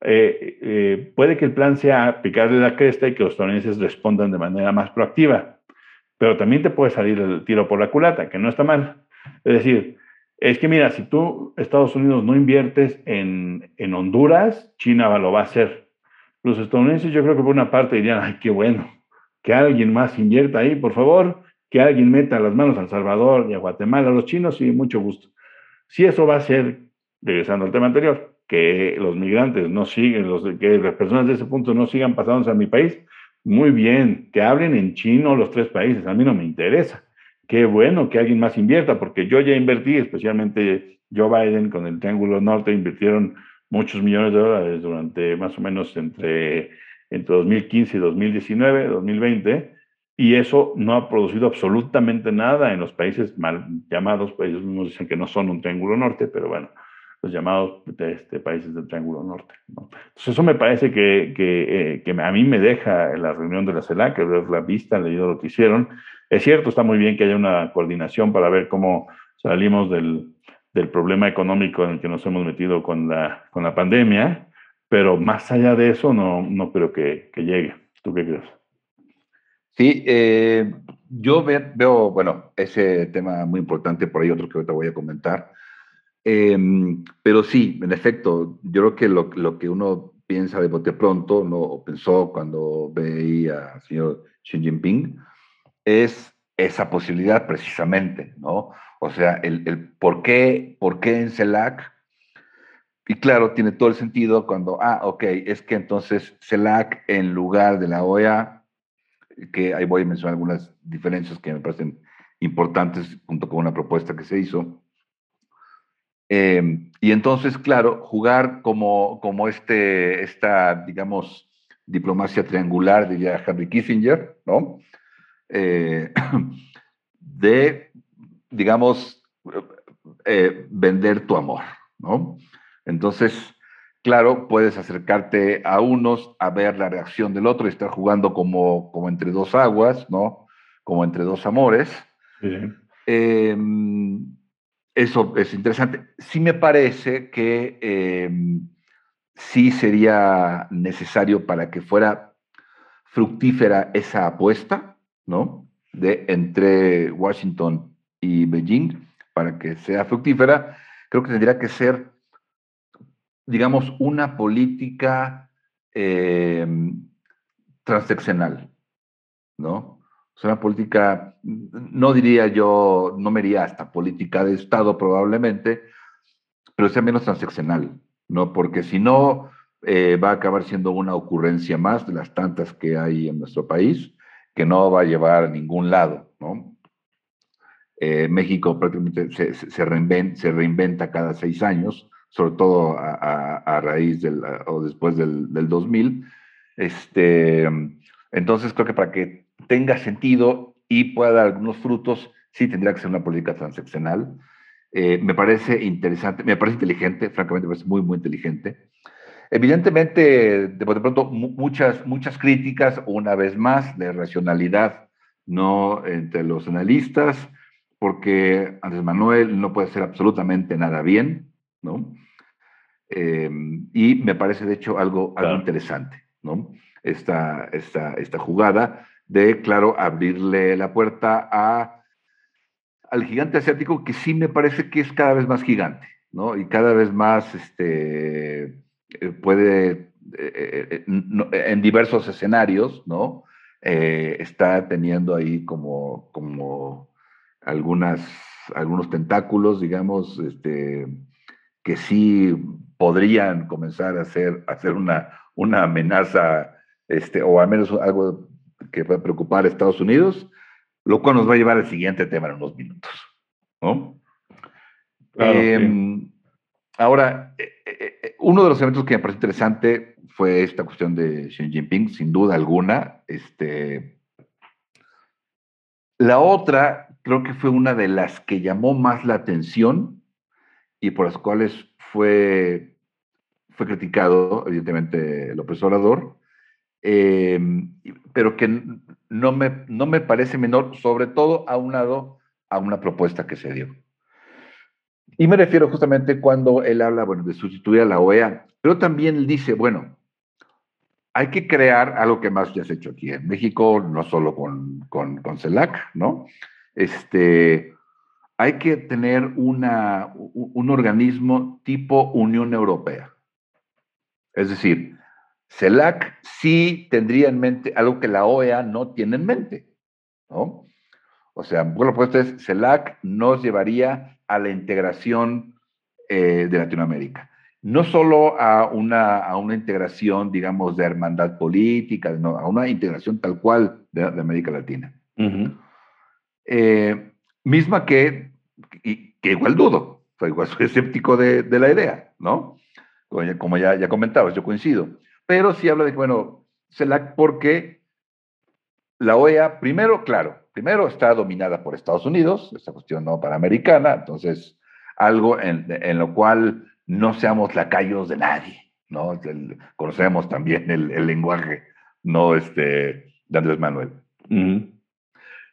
[SPEAKER 1] eh, eh, puede que el plan sea picarle la cresta y que los estadounidenses respondan de manera más proactiva, pero también te puede salir el tiro por la culata, que no está mal. Es decir, es que mira, si tú, Estados Unidos, no inviertes en, en Honduras, China lo va a hacer los estadounidenses yo creo que por una parte dirían, ay, qué bueno, que alguien más invierta ahí, por favor, que alguien meta las manos a El Salvador y a Guatemala, a los chinos, y mucho gusto. Si eso va a ser, regresando al tema anterior, que los migrantes no siguen, los, que las personas de ese punto no sigan pasándose a mi país, muy bien, que hablen en chino los tres países, a mí no me interesa. Qué bueno que alguien más invierta, porque yo ya invertí, especialmente Joe Biden con el Triángulo Norte, invirtieron muchos millones de dólares durante más o menos entre, entre 2015 y 2019, 2020, y eso no ha producido absolutamente nada en los países mal llamados, pues ellos mismos dicen que no son un triángulo norte, pero bueno, los llamados este, países del triángulo norte. ¿no? Entonces eso me parece que, que, eh, que, a mí me deja la reunión de la CELAC, ver la vista, leído lo que hicieron. Es cierto, está muy bien que haya una coordinación para ver cómo salimos del, del problema económico en el que nos hemos metido con la, con la pandemia, pero más allá de eso no, no creo que, que llegue. ¿Tú qué crees?
[SPEAKER 2] Sí, eh, yo veo, bueno, ese tema muy importante, por ahí otro que ahorita voy a comentar. Eh, pero sí, en efecto, yo creo que lo, lo, que uno piensa de bote pronto, ¿no? o pensó cuando veía al señor Xi Jinping, es esa posibilidad precisamente, ¿no? O sea, el, el por, qué, por qué en CELAC, y claro, tiene todo el sentido cuando, ah, ok, es que entonces CELAC en lugar de la OEA, que ahí voy a mencionar algunas diferencias que me parecen importantes junto con una propuesta que se hizo, Em, y entonces, claro, jugar como, como este, esta, digamos, diplomacia triangular, diría Henry Kissinger, ¿no? Eh, de, digamos, eh, vender tu amor, ¿no? Entonces, claro, puedes acercarte a unos a ver la reacción del otro y estar jugando como, como entre dos aguas, ¿no? Como entre dos amores. Sí. Em, eso es interesante. Sí me parece que em, sí sería necesario para que fuera fructífera esa apuesta, ¿no? De entre Washington y Beijing, para que sea fructífera, creo que tendría que ser, digamos, una política em, transeccional, ¿no? Es una política, no diría yo, no me iría hasta política de Estado probablemente, pero sea menos transaccional, ¿no? Porque si no, eh, va a acabar siendo una ocurrencia más de las tantas que hay en nuestro país, que no va a llevar a ningún lado, ¿no? Eh, México prácticamente se, reinventa, cada seis años, sobre todo a, raíz del, o después del, del 2000. Este, entonces creo que para que tenga sentido y pueda dar algunos frutos, sí tendría que ser una política transaccional. Eh, me parece interesante, me parece inteligente, francamente me parece muy, muy inteligente. Evidentemente, de, pronto, muchas, muchas críticas, una vez más, de racionalidad, no entre los analistas, porque Andrés Manuel no puede hacer absolutamente nada bien, ¿no? Eh, y me parece, de hecho, algo, algo interesante, ¿no? Esta, esta, esta jugada de, claro, abrirle la puerta a, al gigante asiático, que sí me parece que es cada vez más gigante, ¿no? Y cada vez más este, eh, puede, eh, eh, en diversos escenarios, ¿no? está teniendo ahí como, como algunas, algunos tentáculos, digamos, este, que sí podrían comenzar a hacer, a una, una amenaza, este, o al menos algo que va a preocupar a Estados Unidos, lo cual nos va a llevar al siguiente tema en unos minutos. ¿no? Em, ahora, eh, eh, eh, uno de los elementos que me parece interesante fue esta cuestión de Xi Jinping, sin duda alguna. Este, la otra, creo que fue una de las que llamó más la atención y por las cuales fue, fue criticado, evidentemente, López Obrador, eh, pero que no me, no me parece menor, sobre todo aunado a una propuesta que se dio. Y me refiero justamente cuando él habla, bueno, de sustituir a la OEA, pero también él dice, bueno, hay que crear algo que más ya se ha hecho aquí en México, no solo con, con, con CELAC, ¿no? Este, hay que tener una, un organismo tipo Unión Europea. Es decir, CELAC sí tendría en mente algo que la OEA no tiene en mente, ¿no? O sea, bueno, pues es, CELAC nos llevaría a la integración eh, de Latinoamérica. No solo a una, a una integración, digamos, de hermandad política, no, a una integración tal cual de, América Latina. Eh, misma que, que igual dudo, o igual soy escéptico de, de la idea, ¿no? Como ya, ya comentabas, yo coincido pero sí habla de que, bueno, CELAC porque la OEA, primero, claro, primero está dominada por Estados Unidos, esta cuestión no panamericana, entonces algo en, en lo cual no seamos lacayos de nadie, ¿no? conocemos también el, el, lenguaje, no este, de Andrés Manuel.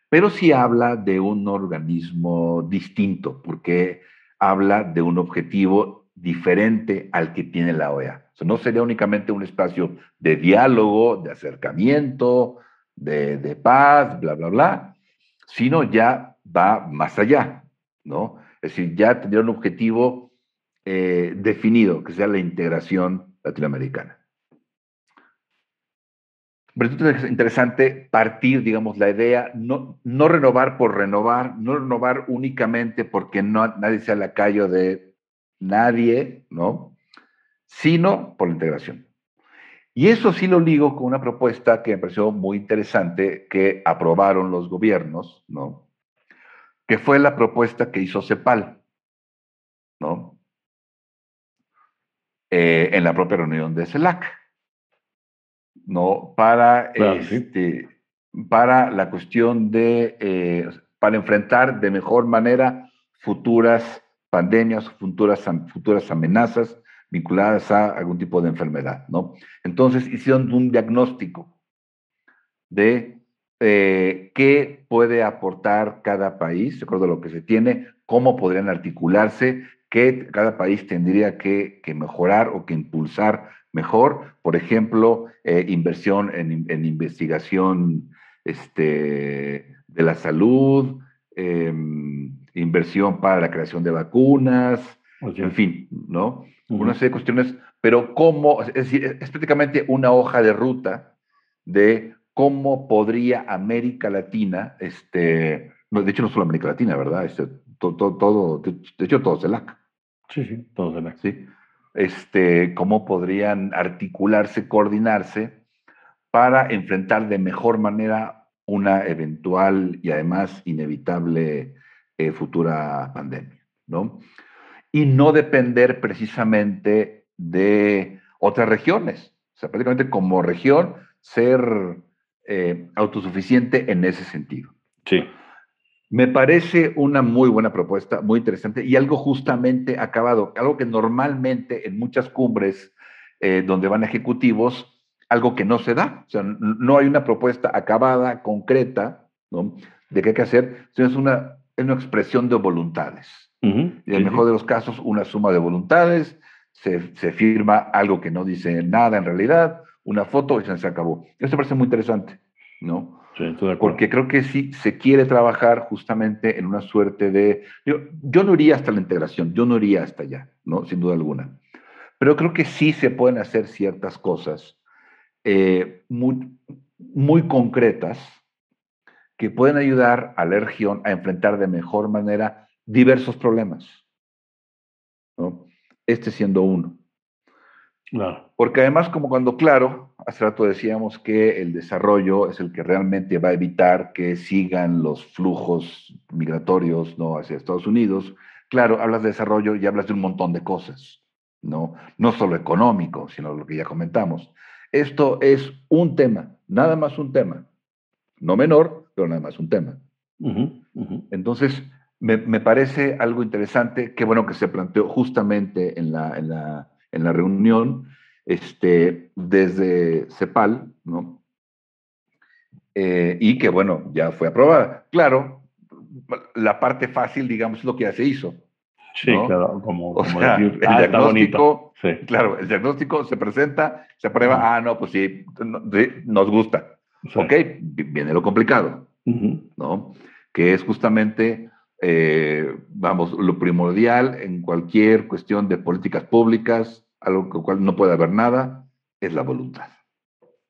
[SPEAKER 2] Pero sí habla de un organismo distinto, porque habla de un objetivo diferente al que tiene la OEA no sería únicamente un espacio de diálogo, de acercamiento, de, paz, bla, bla, bla, sino ya va más allá, ¿no? Es decir, ya tendría un objetivo eh, definido, que sea la integración latinoamericana, Pero es interesante partir, digamos, la idea, no, no renovar por renovar, no renovar únicamente porque no, nadie sea lacayo de nadie, ¿no? Sino por la integración. Y eso sí lo ligo con una propuesta que me pareció muy interesante que aprobaron los gobiernos, ¿no? Que fue la propuesta que hizo CEPAL, ¿no? Eh, en la propia reunión de CELAC, ¿no? Para, este, para la cuestión de, eh, para enfrentar de mejor manera futuras pandemias, futuras, futuras amenazas vinculadas a algún tipo de enfermedad, ¿no? Entonces hicieron un diagnóstico de eh, qué puede aportar cada país, de acuerdo a lo que se tiene, cómo podrían articularse, qué cada país tendría que, mejorar o que impulsar mejor. Por ejemplo, eh, inversión en, investigación este, de la salud, em, inversión para la creación de vacunas, en fin, ¿no? una serie de cuestiones, pero cómo, es decir, es prácticamente una hoja de ruta de cómo podría América Latina, este, no, de hecho no solo América Latina, ¿verdad? Este, todo, todo, de hecho todo CELAC.
[SPEAKER 1] Sí, sí, todo CELAC.
[SPEAKER 2] Sí. Este, cómo podrían articularse, coordinarse para enfrentar de mejor manera una eventual y además inevitable eh, futura pandemia, ¿no? Y no depender precisamente de otras regiones. O sea, prácticamente como región ser eh, autosuficiente en ese sentido.
[SPEAKER 1] Sí.
[SPEAKER 2] Me parece una muy buena propuesta, muy interesante y algo justamente acabado, algo que normalmente en muchas cumbres eh, donde van ejecutivos, algo que no se da. O sea, no hay una propuesta acabada, concreta, ¿no? de qué hay que hacer, sino es una, es una expresión de voluntades. Y en el mejor de los casos, una suma de voluntades, se, se, firma algo que no dice nada en realidad, una foto y se acabó. Esto parece muy interesante, ¿no?
[SPEAKER 1] Sí, de
[SPEAKER 2] Porque creo que sí se quiere trabajar justamente en una suerte de... Yo, yo no iría hasta la integración, yo no iría hasta allá, ¿no? Sin duda alguna. Pero creo que sí se pueden hacer ciertas cosas eh, muy, muy concretas que pueden ayudar a la región a enfrentar de mejor manera diversos problemas. ¿no? Este siendo uno.
[SPEAKER 1] Claro.
[SPEAKER 2] Porque además, como cuando, claro, hace rato decíamos que el desarrollo es el que realmente va a evitar que sigan los flujos migratorios ¿no? hacia Estados Unidos. Claro, hablas de desarrollo y hablas de un montón de cosas, ¿no? No solo económico, sino lo que ya comentamos. Esto es un tema, nada más un tema. No menor, pero nada más un tema. Entonces, me, parece algo interesante, qué bueno que se planteó justamente en la, en la, en la reunión este, desde CEPAL, ¿no? Eh, y que bueno, ya fue aprobada. Claro, la parte fácil, digamos, es lo que ya se hizo.
[SPEAKER 1] Sí, claro, como, como
[SPEAKER 2] decir, el ah, diagnóstico, claro, el diagnóstico se presenta, se aprueba, ah, no, pues sí, nos gusta. Ok, viene lo complicado, ¿no? Que es justamente eh, vamos, lo primordial en cualquier cuestión de políticas públicas, algo con cual no puede haber nada, es la voluntad.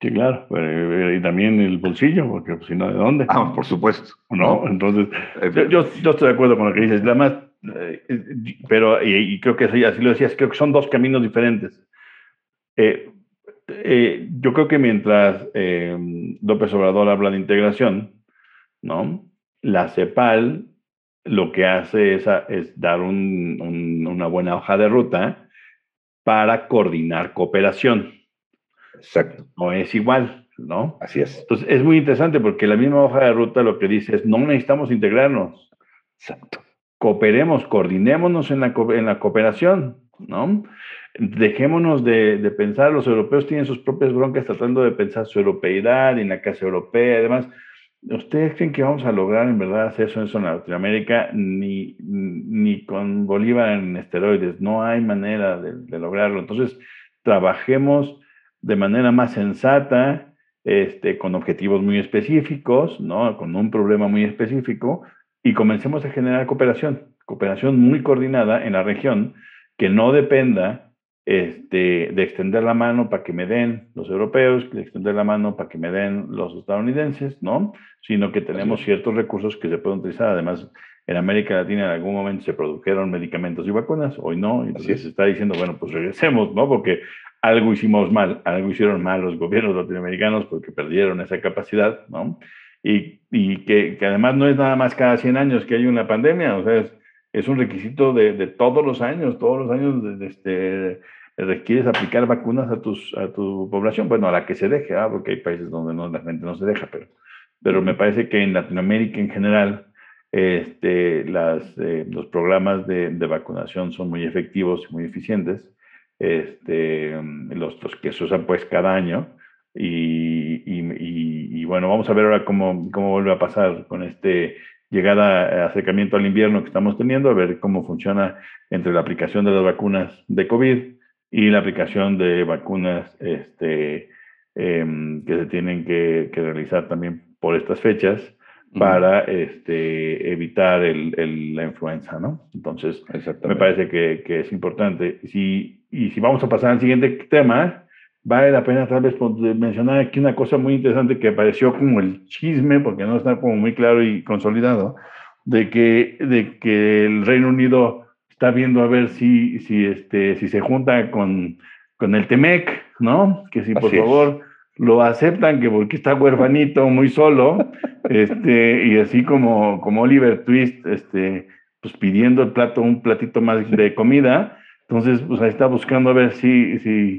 [SPEAKER 1] Sí, claro, eh, y también el bolsillo, porque si no, ¿de dónde?
[SPEAKER 2] Ah, por supuesto.
[SPEAKER 1] ¿No? Entonces, yo, yo, estoy de acuerdo con lo que dices, además, eh, pero, y, creo que así, así, lo decías, creo que son dos caminos diferentes. yo creo que mientras López Obrador habla de integración, ¿no? La CEPAL lo que hace es, es dar una buena hoja de ruta para coordinar cooperación.
[SPEAKER 2] Exacto.
[SPEAKER 1] No es igual, ¿no?
[SPEAKER 2] Así es.
[SPEAKER 1] Entonces, es muy interesante porque la misma hoja de ruta lo que dice es, no necesitamos integrarnos.
[SPEAKER 2] Exacto.
[SPEAKER 1] Cooperemos, coordinémonos en la, en la cooperación, ¿no? Dejémonos de, de, pensar, los europeos tienen sus propias broncas tratando de pensar su europeidad en la casa europea, además, ¿Ustedes creen que vamos a lograr en verdad hacer eso, en Latinoamérica? Ni, ni con Bolívar en esteroides, no hay manera de, lograrlo. Entonces, trabajemos de manera más sensata, este, con objetivos muy específicos, ¿no? con un problema muy específico, y comencemos a generar cooperación, cooperación muy coordinada en la región, que no dependa este, de extender la mano para que me den los europeos, de extender la mano para que me den los estadounidenses, ¿no? Sino que tenemos ciertos recursos que se pueden utilizar. Además, en América Latina en algún momento se produjeron medicamentos y vacunas, hoy no. Entonces se está diciendo, bueno, pues regresemos, ¿no? Porque algo hicimos mal, algo hicieron mal los gobiernos latinoamericanos porque perdieron esa capacidad, ¿no? Y, y que, que, además no es nada más cada 100 años que hay una pandemia, o sea, es, es un requisito de, de, todos los años, todos los años de, de este, requieres aplicar vacunas a, tus, a tu población, bueno, a la que se deje, ¿ah? porque hay países donde no, la gente no se deja, pero, pero me parece que en Latinoamérica en general este, las, eh, los programas de, de, vacunación son muy efectivos y muy eficientes, este, los, los, que se usan pues cada año. Y, y, y, bueno, vamos a ver ahora cómo, cómo vuelve a pasar con este llegada, acercamiento al invierno que estamos teniendo, a ver cómo funciona entre la aplicación de las vacunas de COVID y la aplicación de vacunas este, eh, que se tienen que, que, realizar también por estas fechas para este, evitar el, el, la influenza, ¿no? Entonces, me parece que, que, es importante. Si, y si vamos a pasar al siguiente tema, vale la pena tal vez mencionar aquí una cosa muy interesante que apareció como el chisme, porque no está como muy claro y consolidado, de que, de que el Reino Unido está viendo a ver si, si, este, si se junta con, con el Temec, ¿no? Que si por Así favor es. lo aceptan, que porque está huerfanito, muy solo, este, y así como, como Oliver Twist, este, pues pidiendo el plato, un platito más de comida, entonces, pues ahí está buscando a ver si... si,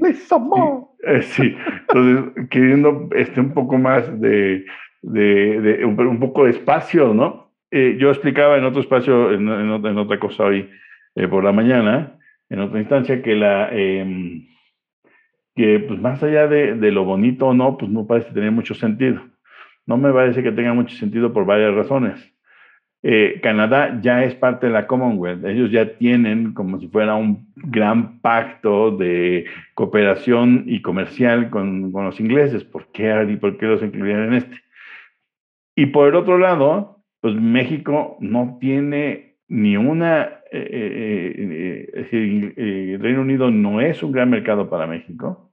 [SPEAKER 1] eh, sí, entonces queriendo este, un poco más de, de, de un, un, poco de espacio, ¿no? Eh, yo explicaba en otro espacio, en, en, en otra cosa hoy eh, por la mañana, en otra instancia, que la... Eh, que pues más allá de, de, lo bonito o no, pues no parece tener mucho sentido. No me parece que tenga mucho sentido por varias razones. Eh, Canadá ya es parte de la Commonwealth. Ellos ya tienen como si fuera un gran pacto de cooperación y comercial con, con los ingleses. ¿Por qué, ¿Por qué los incluyeron en este? Y por el otro lado, pues México no tiene ni una... Eh, eh, es decir, el Reino Unido no es un gran mercado para México.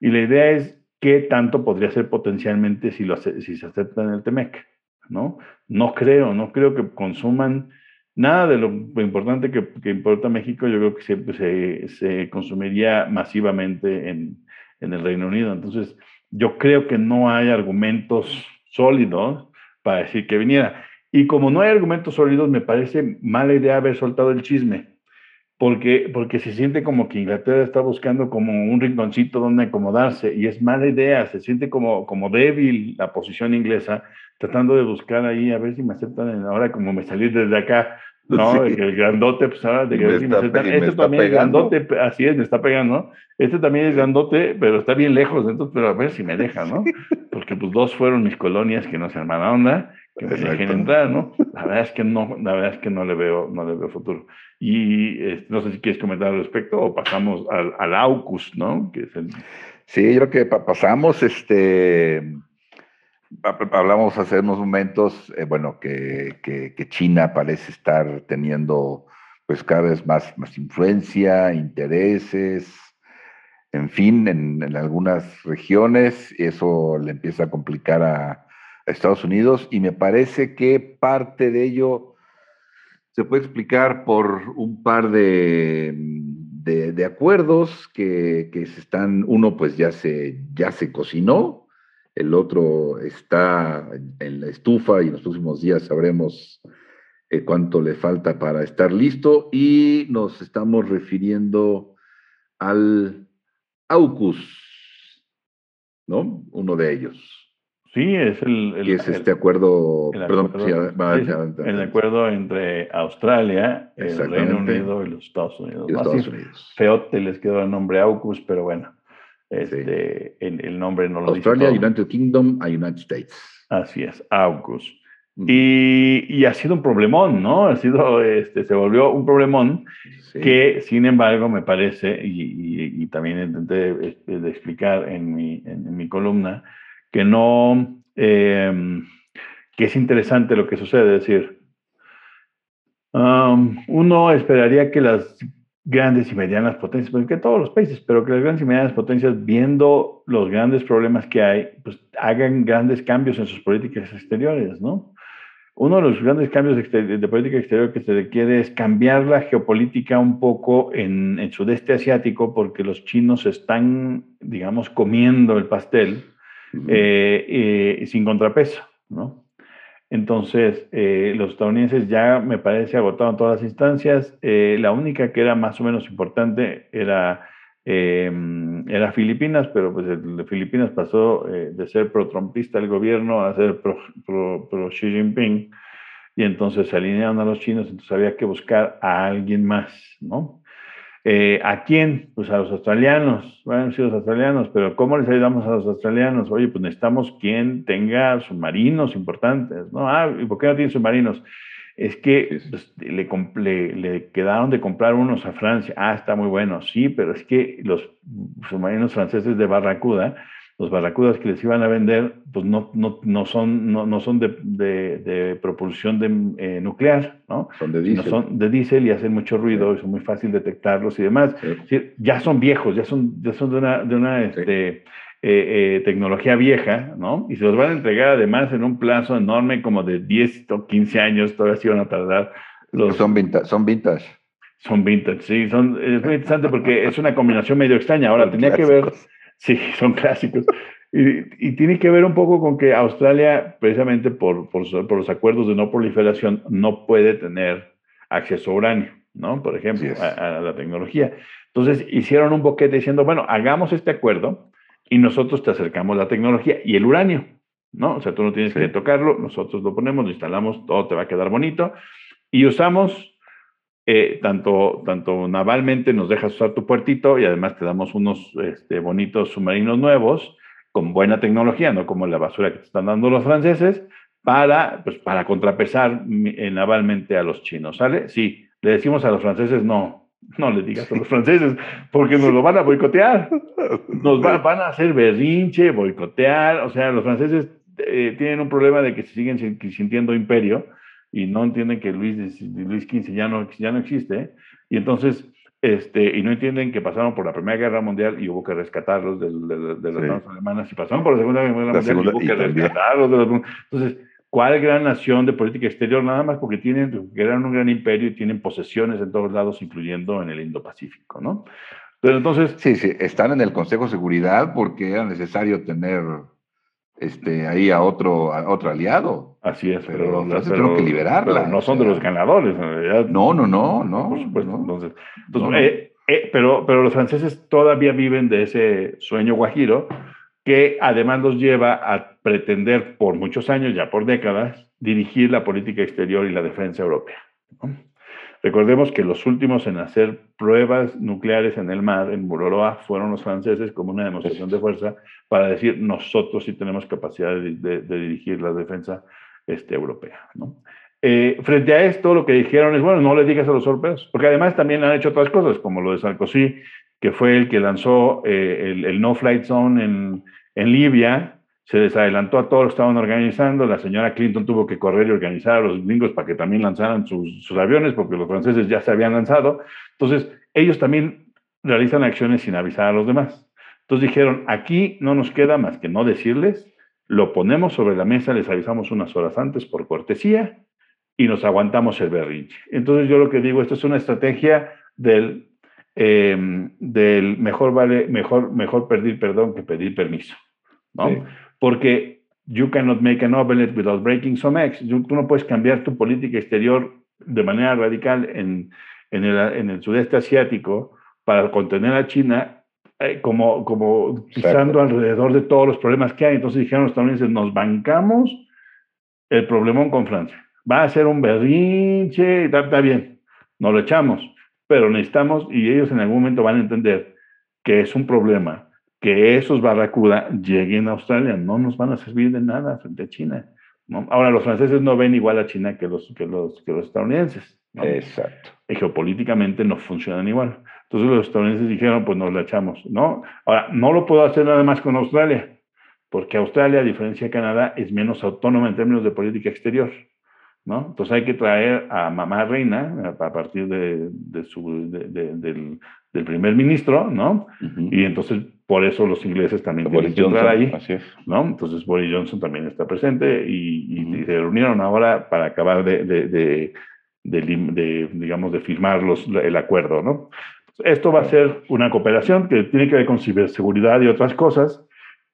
[SPEAKER 1] Y la idea es qué tanto podría ser potencialmente si, lo, si se acepta en el TEMEC. ¿No? No creo, no creo que consuman nada de lo importante que, importa México, yo creo que se, se, se consumiría masivamente en, en, el Reino Unido. Entonces, yo creo que no hay argumentos sólidos para decir que viniera. Y como no hay argumentos sólidos, me parece mala idea haber soltado el chisme, porque, porque se siente como que Inglaterra está buscando como un rinconcito donde acomodarse, y es mala idea, se siente como, como débil la posición inglesa, tratando de buscar ahí a ver si me aceptan ahora como me salí desde acá, ¿no? Sí. El grandote, pues ahora de que ver si me aceptan. Este también es grandote, así es, me está pegando, ¿no? Este también es grandote, pero está bien lejos, entonces, pero a ver si me deja, ¿no? Porque pues dos fueron mis colonias que no se hermana onda, que dejen entrar, ¿no? La verdad es que no, la verdad es que no le veo, no le veo futuro. Y no sé si quieres comentar al respecto o pasamos al, al AUKUS, ¿no? Que es el...
[SPEAKER 2] Sí, yo creo que pasamos, este, Hablamos hace unos momentos, eh, bueno, que, que, que, China parece estar teniendo pues cada vez más, más influencia, intereses, en fin, en, en algunas regiones, y eso le empieza a complicar a, a, Estados Unidos, y me parece que parte de ello se puede explicar por un par de, de, acuerdos que, que se están, uno pues ya se, ya se cocinó, el otro está en la estufa y en los próximos días sabremos eh, cuánto le falta para estar listo y nos estamos refiriendo al AUKUS, ¿no? Uno de ellos.
[SPEAKER 1] Sí, es el... el
[SPEAKER 2] es este acuerdo,
[SPEAKER 1] el
[SPEAKER 2] perdón,
[SPEAKER 1] acuerdo,
[SPEAKER 2] sí, va,
[SPEAKER 1] el acuerdo entre Australia, el Reino Unido y los Estados Unidos.
[SPEAKER 2] Los Estados Unidos.
[SPEAKER 1] Feote les quedó el nombre AUKUS, pero bueno. Este, sí. el, el, nombre no lo
[SPEAKER 2] Australia, dice United Kingdom a United States.
[SPEAKER 1] Así es, AUKUS. Mm. Y, y, ha sido un problemón, ¿no? Ha sido, este, se volvió un problemón sí. que, sin embargo, me parece, y, y, y también intenté este, de explicar en mi, en, en, mi columna, que no, eh, que es interesante lo que sucede, es decir, uno esperaría que las grandes y medianas potencias, porque todos los países, pero que las grandes y medianas potencias, viendo los grandes problemas que hay, pues hagan grandes cambios en sus políticas exteriores, ¿no? Uno de los grandes cambios de, política exterior que se requiere es cambiar la geopolítica un poco en el sudeste asiático, porque los chinos están, digamos, comiendo el pastel eh, eh, sin contrapeso, ¿no? Entonces, eh, los estadounidenses ya me parece agotaron todas las instancias. la única que era más o menos importante era, era Filipinas, pero pues el Filipinas pasó de ser pro-trumpista el gobierno a ser pro-Xi Jinping. Y entonces se alinearon a los chinos, entonces había que buscar a alguien más, ¿no? Eh, ¿A quién? Pues a los australianos. Bueno, sí, los australianos, pero ¿cómo les ayudamos a los australianos? Oye, pues necesitamos quien tenga submarinos importantes, ¿no? Ah, ¿y por qué no tienen submarinos? Es que pues, le, le, quedaron de comprar unos a Francia. Ah, está muy bueno, sí, pero es que los submarinos franceses de Barracuda los barracudas que les iban a vender, pues no, no, no son, no, no son de, de, propulsión de, eh, nuclear, ¿no?
[SPEAKER 2] Son de diésel.
[SPEAKER 1] son de diésel y hacen mucho ruido, y es muy fácil detectarlos y demás. ya son viejos, ya son, ya son de una, de una este, eh, eh, tecnología vieja, ¿no? Y se los van a entregar además en un plazo enorme como de 10 o 15 años, todavía sí van a tardar.
[SPEAKER 2] Los, son, vintage, son vintage.
[SPEAKER 1] Son vintage, sí, son, es muy interesante porque es una combinación medio extraña. Ahora, tenía que ver Sí, son clásicos. Y, tiene que ver un poco con que Australia, precisamente por, por, los acuerdos de no proliferación, no puede tener acceso a uranio, ¿no? Por ejemplo, a, la tecnología. Entonces hicieron un boquete diciendo, bueno, hagamos este acuerdo y nosotros te acercamos la tecnología y el uranio, ¿no? O sea, tú no tienes que tocarlo, nosotros lo ponemos, lo instalamos, todo te va a quedar bonito y usamos eh, tanto, tanto navalmente nos dejas usar tu puertito y además te damos unos este, bonitos submarinos nuevos con buena tecnología, no como la basura que te están dando los franceses, para, pues, para contrapesar eh, navalmente a los chinos, ¿sale? Sí, le decimos a los franceses, no, no le digas a los franceses, porque nos lo van a boicotear, nos van a hacer berrinche, boicotear, o sea, los franceses eh, tienen un problema de que se siguen sintiendo imperio, y no entienden que Luis, Luis XV ya no, ya no existe, y entonces, este, y no entienden que pasaron por la Primera Guerra Mundial y hubo que rescatarlos de, de, las manos alemanas, y pasaron por la Segunda Guerra Mundial y hubo que rescatarlos. De los, entonces, ¿cuál gran nación de política exterior? Nada más porque tienen, eran un gran imperio y tienen posesiones en todos lados, incluyendo en el Indo-Pacífico, ¿no? Pero entonces...
[SPEAKER 2] Sí, sí, están en el Consejo de Seguridad porque era necesario tener este, ahí a otro, a otro aliado.
[SPEAKER 1] Así es,
[SPEAKER 2] pero, pero, que liberarla.
[SPEAKER 1] no son de los ganadores, en realidad.
[SPEAKER 2] No, no, no, no.
[SPEAKER 1] Por supuesto. Entonces, eh, eh, pero, pero los franceses todavía viven de ese sueño guajiro que además los lleva a pretender por muchos años, ya por décadas, dirigir la política exterior y la defensa europea. Recordemos que los últimos en hacer pruebas nucleares en el mar, en Buroroa, fueron los franceses como una demostración de fuerza para decir nosotros sí tenemos capacidad de, dirigir la defensa este, europea. Eh, frente a esto, lo que dijeron es, bueno, no le digas a los europeos, porque además también han hecho otras cosas, como lo de Sarkozy, que fue el que lanzó eh, el, no-flight zone en, en Libia, se les adelantó a todos los que estaban organizando. La señora Clinton tuvo que correr y organizar a los gringos para que también lanzaran sus, aviones, porque los franceses ya se habían lanzado. Entonces, ellos también realizan acciones sin avisar a los demás. Entonces dijeron, aquí no nos queda más que no decirles, lo ponemos sobre la mesa, les avisamos unas horas antes por cortesía y nos aguantamos el berrinche. Entonces yo lo que digo, esto es una estrategia del, em, del mejor vale, mejor, mejor pedir perdón que pedir permiso. ¿no? Porque you cannot make an omelette without breaking some eggs. Tú no puedes cambiar tu política exterior de manera radical en, en, el, en el sudeste asiático para contener a China eh, como, como pisando alrededor de todos los problemas que hay. Entonces dijeron los estadounidenses, nos bancamos el problemón con Francia. Va a ser un berrinche, está, está bien, nos lo echamos, pero necesitamos, y ellos en algún momento van a entender que es un problema que esos barracuda lleguen a Australia, no nos van a servir de nada frente a China. Ahora, los franceses no ven igual a China que los, que los, que los estadounidenses.
[SPEAKER 2] Exacto.
[SPEAKER 1] Y geopolíticamente no funcionan igual. Entonces los estadounidenses dijeron, pues nos la echamos, ¿no? Ahora, no lo puedo hacer nada más con Australia, porque Australia, a diferencia de Canadá, es menos autónoma en términos de política exterior. ¿no? Entonces hay que traer a mamá reina a partir de, su, del, primer ministro, ¿no? Y entonces por eso los ingleses también tienen que entrar ahí, ¿no? Entonces Boris Johnson también está presente y, se reunieron ahora para acabar de, digamos, de firmar los, el acuerdo, ¿no? Esto va a ser una cooperación que tiene que ver con ciberseguridad y otras cosas,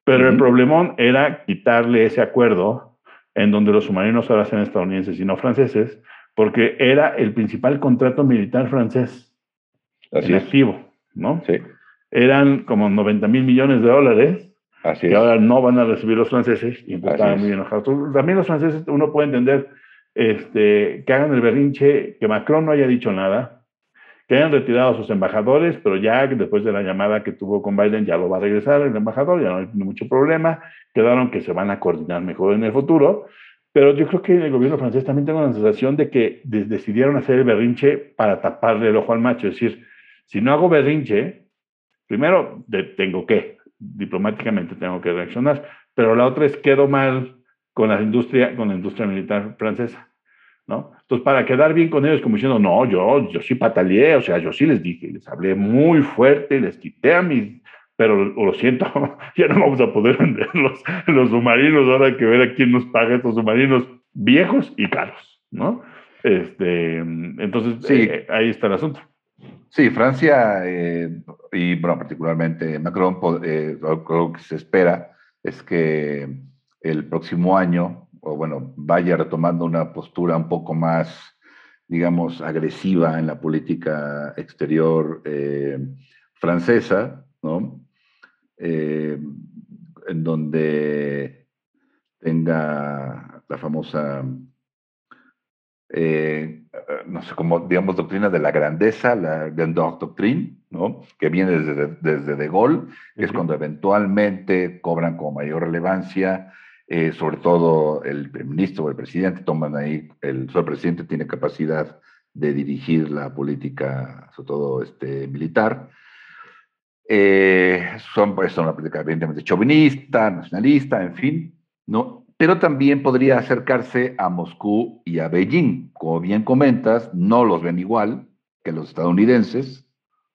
[SPEAKER 1] pero el problemón era quitarle ese acuerdo en donde los submarinos ahora sean estadounidenses y no franceses, porque era el principal contrato militar francés Así activo, ¿no? Sí. Eran como 90 mil millones de dólares Así que ahora no van a recibir los franceses y estaban muy enojados. También los franceses, uno puede entender este, que hagan el berrinche, que Macron no haya dicho nada, que hayan retirado a sus embajadores, pero ya después de la llamada que tuvo con Biden ya lo va a regresar el embajador, ya no hay mucho problema, quedaron que se van a coordinar mejor en el futuro, pero yo creo que el gobierno francés también tiene la sensación de que decidieron hacer el berrinche para taparle el ojo al macho, es decir, si no hago berrinche, primero tengo que, diplomáticamente tengo que reaccionar, pero la otra es quedo mal con la industria, con la industria militar francesa. ¿no? Entonces, para quedar bien con ellos, como diciendo, no, yo, yo sí pataleé, o sea, yo sí les dije, les hablé muy fuerte, les quité a mis, pero lo siento, ya no vamos a poder vender los, los submarinos, ahora hay que ver a quién nos paga estos submarinos viejos y caros, ¿no? Este, entonces, sí. Eh, ahí está el asunto.
[SPEAKER 2] Sí, Francia eh, y, bueno, particularmente Macron, eh, lo que se espera es que el próximo año o bueno, vaya retomando una postura un poco más, digamos, agresiva en la política exterior eh, francesa, ¿no? En donde tenga la famosa, eh, no sé, como digamos, doctrina de la grandeza, la Grandeur Doctrine, ¿no? que viene desde, desde De Gaulle, que es cuando eventualmente cobran con mayor relevancia eh, sobre todo el ministro o el presidente toman ahí, el, presidente tiene capacidad de dirigir la política, sobre todo este, militar. Eh, son, pues, son una política evidentemente chauvinista, nacionalista, en fin, ¿no? Pero también podría acercarse a Moscú y a Beijing. Como bien comentas, no los ven igual que los estadounidenses,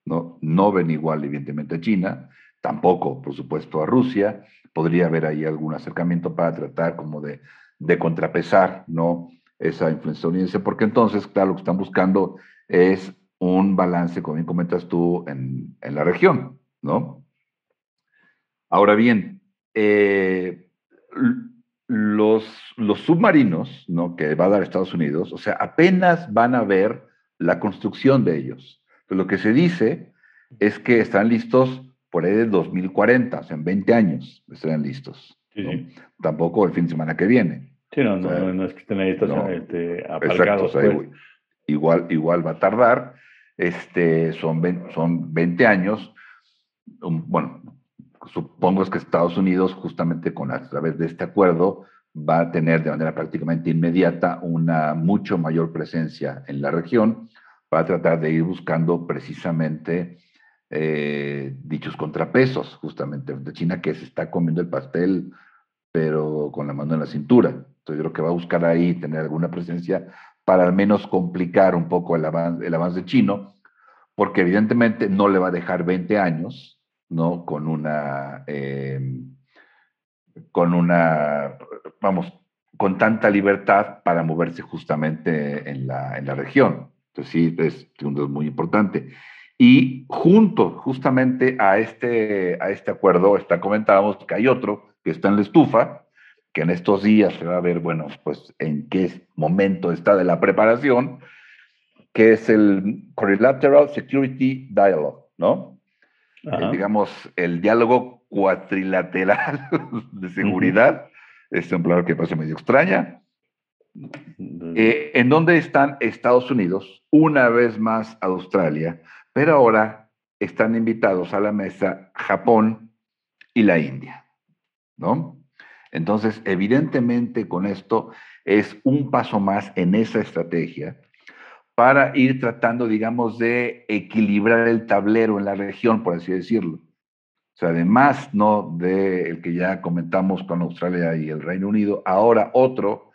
[SPEAKER 2] ¿no? No ven igual, evidentemente, a China, tampoco, por supuesto, a Rusia podría haber ahí algún acercamiento para tratar como de, contrapesar ¿no? esa influencia estadounidense, porque entonces, claro, lo que están buscando es un balance, como bien comentas tú, en, en la región, ¿no? Ahora bien, eh, los, los submarinos ¿no? que va a dar Estados Unidos, o sea, apenas van a ver la construcción de ellos. lo que se dice es que están listos por ahí de 2040, o sea, en 20 años estarán listos. Tampoco el fin de semana que viene.
[SPEAKER 1] Sí, no, no, es que estén ahí este, aparcados. Exacto,
[SPEAKER 2] pues. igual, igual va a tardar. Este, son, 20, son 20 años. bueno, supongo que Estados Unidos, justamente con a través de este acuerdo, va a tener de manera prácticamente inmediata una mucho mayor presencia en la región, va a tratar de ir buscando precisamente eh, dichos contrapesos, justamente de China, que se está comiendo el pastel, pero con la mano en la cintura. Entonces yo creo que va a buscar ahí tener alguna presencia para al menos complicar un poco el avance, el avance chino, porque evidentemente no le va a dejar 20 años, ¿no? Con una, em, con una, vamos, con tanta libertad para moverse justamente en la, en la región. Entonces sí, es, es muy importante. Y junto justamente a este, a este acuerdo está, comentábamos que hay otro que está en la estufa, que en estos días se va a ver, bueno, pues en qué momento está de la preparación, que es el Quadrilateral Security Dialogue, ¿no? Eh, digamos, el diálogo cuatrilateral de seguridad, es un palabra que parece medio extraña, eh, en donde están Estados Unidos, una vez más Australia, pero ahora están invitados a la mesa Japón y la India, ¿no? Entonces, evidentemente con esto es un paso más en esa estrategia para ir tratando, digamos, de equilibrar el tablero en la región, por así decirlo. O sea, además, ¿no? De el que ya comentamos con Australia y el Reino Unido, ahora otro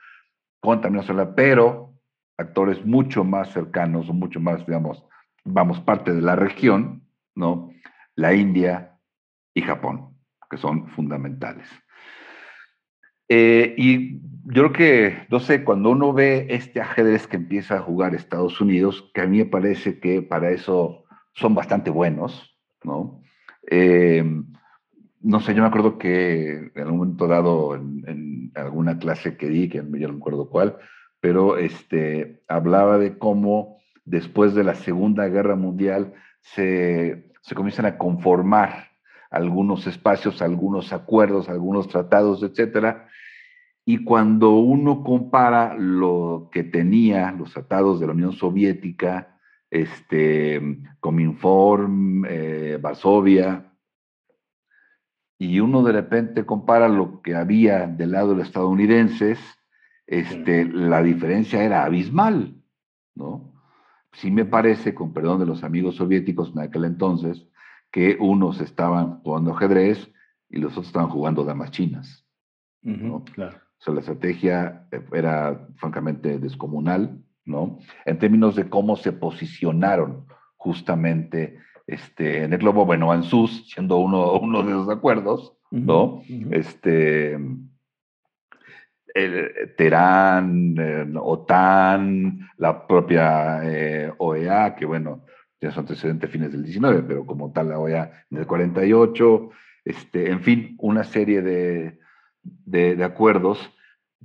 [SPEAKER 2] contra Venezuela, pero actores mucho más cercanos, mucho más, digamos, vamos, parte de la región, ¿no? La India y Japón, que son fundamentales. Eh, y yo creo que, no sé, cuando uno ve este ajedrez que empieza a jugar Estados Unidos, que a mí me parece que para eso son bastante buenos, ¿no? Eh, no sé, yo me acuerdo que en algún momento dado, en, alguna clase que di, que yo no me acuerdo cuál, pero este, hablaba de cómo después de la Segunda Guerra Mundial se, se comienzan a conformar algunos espacios, algunos acuerdos, algunos tratados, etcétera. Y cuando uno compara lo que tenía los tratados de la Unión Soviética, este, Cominform, eh, Varsovia, y uno de repente compara lo que había del lado de los estadounidenses, este, la diferencia era abismal, ¿no? Sí me parece, con perdón de los amigos soviéticos en aquel entonces, que unos estaban jugando ajedrez y los otros estaban jugando damas chinas. claro. O sea, la estrategia eh, era francamente descomunal, ¿no? En términos de cómo se posicionaron justamente este, en el globo, bueno, ANSUS, siendo uno, uno de esos acuerdos, ¿no? Este, Terán, OTAN, la propia eh, OEA, que bueno, tiene su antecedente fines del 19, pero como tal la OEA en el 48, este, en fin, una serie de, de, acuerdos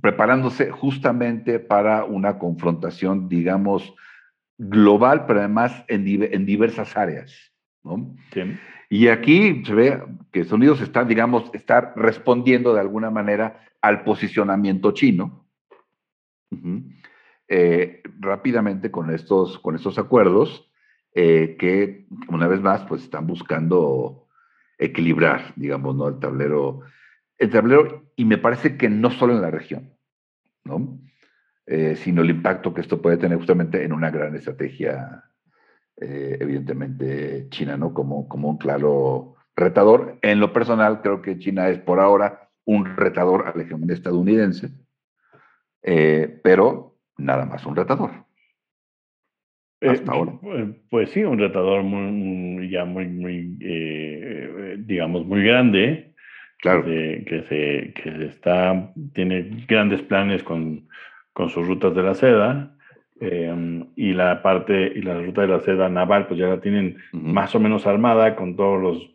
[SPEAKER 2] preparándose justamente para una confrontación, digamos, global, pero además en, en diversas áreas. ¿no? Y aquí se ve que Estados Unidos está, digamos, está respondiendo de alguna manera al posicionamiento chino. Eh, rápidamente con estos, con estos acuerdos eh, que una vez más pues están buscando equilibrar, digamos, ¿no? El tablero, el tablero, y me parece que no solo en la región, ¿no? Eh, sino el impacto que esto puede tener justamente en una gran estrategia, evidentemente, china, ¿no? Como, como un claro retador. En lo personal, creo que China es por ahora un retador a la hegemonía estadounidense, eh, pero nada más un retador.
[SPEAKER 1] Eh, hasta ahora. Eh, pues sí, un retador muy, ya muy, muy digamos, muy grande.
[SPEAKER 2] Claro.
[SPEAKER 1] Que se, que se, está, tiene grandes planes con, con sus rutas de la seda. y la parte y la ruta de la seda naval, pues ya la tienen más o menos armada con todos los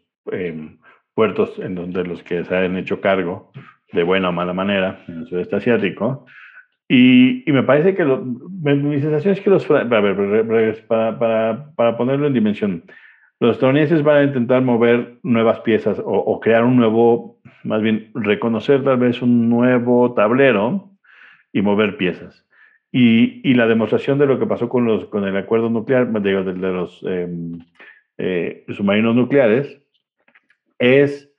[SPEAKER 1] puertos en donde los que se han hecho cargo de buena o mala manera en el sudeste asiático. Y, y me parece que lo, mi sensación es que los, a ver, para, para, para, ponerlo en dimensión, los estadounidenses van a intentar mover nuevas piezas o, o, crear un nuevo, más bien reconocer tal vez un nuevo tablero y mover piezas. Y, y la demostración de lo que pasó con, los, con el acuerdo nuclear, digo, de, de los em, eh, submarinos nucleares, es,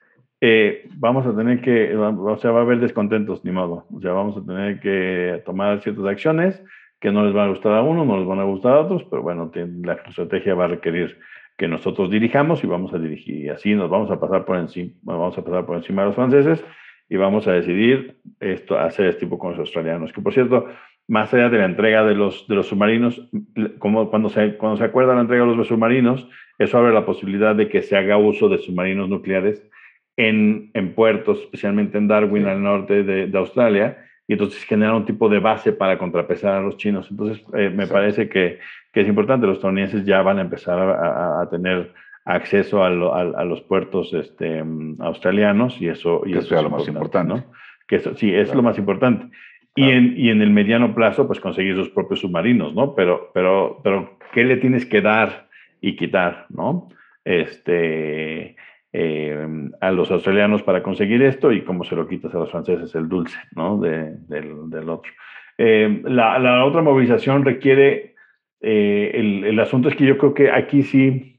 [SPEAKER 1] eh, vamos a tener que, o sea, va a haber descontentos, ni modo. O sea, vamos a tener que tomar ciertas acciones que no les van a gustar a uno, no les van a gustar a otros, pero bueno, la estrategia va a requerir que nosotros dirijamos y vamos a dirigir. Y así nos vamos a pasar por encima, vamos a pasar por encima de los franceses y vamos a decidir esto, hacer este tipo con los australianos. Que por cierto, más allá de la entrega de los, de los submarinos, como cuando se, cuando se acuerda la entrega de los submarinos, eso abre la posibilidad de que se haga uso de submarinos nucleares en, en puertos, especialmente en Darwin, al norte de, de, Australia, y entonces genera un tipo de base para contrapesar a los chinos. Entonces, eh, me parece que, que, es importante, los estadounidenses ya van a empezar a, a tener acceso a, a, los puertos este, australianos y eso, y
[SPEAKER 2] eso, es lo más importante. ¿no?
[SPEAKER 1] Que eso, sí, es lo más importante. Y, en, y en el mediano plazo, pues conseguir sus propios submarinos, ¿no? Pero, pero, pero ¿qué le tienes que dar y quitar, ¿no? Este, eh, a los australianos para conseguir esto y cómo se lo quitas a los franceses, el dulce, ¿no? De, del, del, otro. Eh, la, la, otra movilización requiere, eh, el, el, asunto es que yo creo que aquí sí,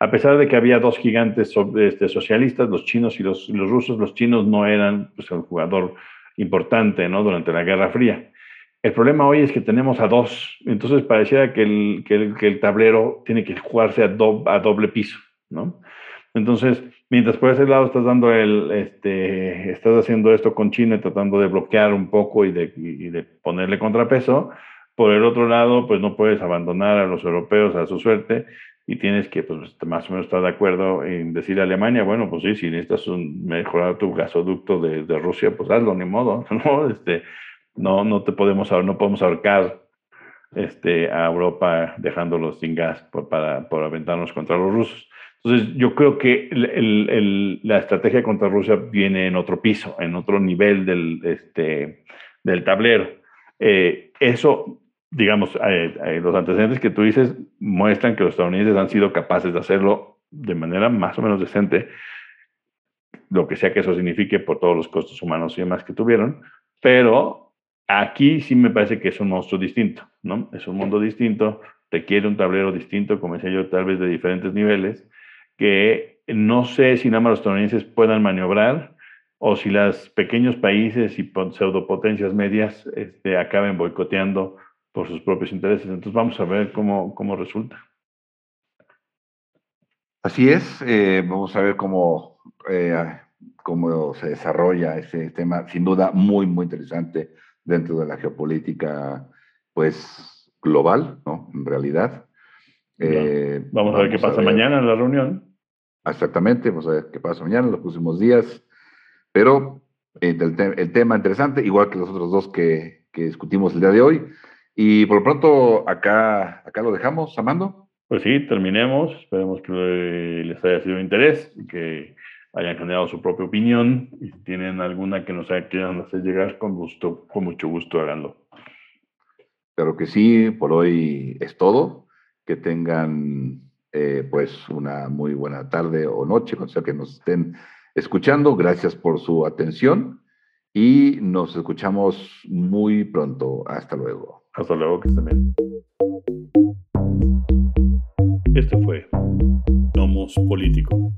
[SPEAKER 1] a pesar de que había dos gigantes este, socialistas, los chinos y los, los rusos, los chinos no eran pues, el jugador importante ¿no? durante la Guerra Fría. El problema hoy es que tenemos a dos, entonces pareciera que el, que el, que el tablero tiene que jugarse a, a, doble piso, ¿no? Entonces, mientras por ese lado estás dando el, este, estás haciendo esto con China, tratando de bloquear un poco y de, y de ponerle contrapeso, por el otro lado, pues no puedes abandonar a los europeos a su suerte y tienes que, pues, más o menos estar de acuerdo en decir a Alemania, bueno, pues sí, si necesitas un, mejorar tu gasoducto de, de, Rusia, pues hazlo, ni modo, ¿no? Este, no, no te podemos, no podemos ahorcar este, a Europa dejándolos sin gas por, para, por aventarnos contra los rusos. Entonces, yo creo que el, el, la estrategia contra Rusia viene en otro piso, en otro nivel del, este, del tablero. Eh, eso digamos, eh, eh, los antecedentes que tú dices muestran que los estadounidenses han sido capaces de hacerlo de manera más o menos decente, lo que sea que eso signifique por todos los costos humanos y demás que tuvieron, pero aquí sí me parece que es un monstruo distinto, ¿no? Es un mundo distinto, requiere un tablero distinto, como decía yo, tal vez de diferentes niveles, que no sé si nada más los estadounidenses puedan maniobrar o si los pequeños países y pseudopotencias medias este, acaben boicoteando por sus propios intereses. Entonces vamos a ver cómo, cómo resulta.
[SPEAKER 2] Así es, eh, vamos a ver cómo, eh, cómo se desarrolla ese tema, sin duda muy, muy interesante dentro de la geopolítica, pues, global, ¿no? En realidad.
[SPEAKER 1] Eh, vamos, a ver qué pasa mañana en la reunión.
[SPEAKER 2] Exactamente, vamos a ver qué pasa mañana, los próximos días, pero el, el, tema interesante, igual que los otros dos que, que discutimos el día de hoy, y por lo pronto, acá, acá lo dejamos, Amando.
[SPEAKER 1] Pues sí, terminemos. Esperemos que les haya sido de interés y que hayan generado su propia opinión. Y si tienen alguna que nos quieran hacer llegar, con gusto, con mucho gusto háganlo.
[SPEAKER 2] Claro que sí, por hoy es todo. Que tengan eh, pues una muy buena tarde o noche, cuando sea que nos estén escuchando. Gracias por su atención y nos escuchamos muy pronto. Hasta luego.
[SPEAKER 1] Hasta luego, que estén bien. Este fue Nomos Político.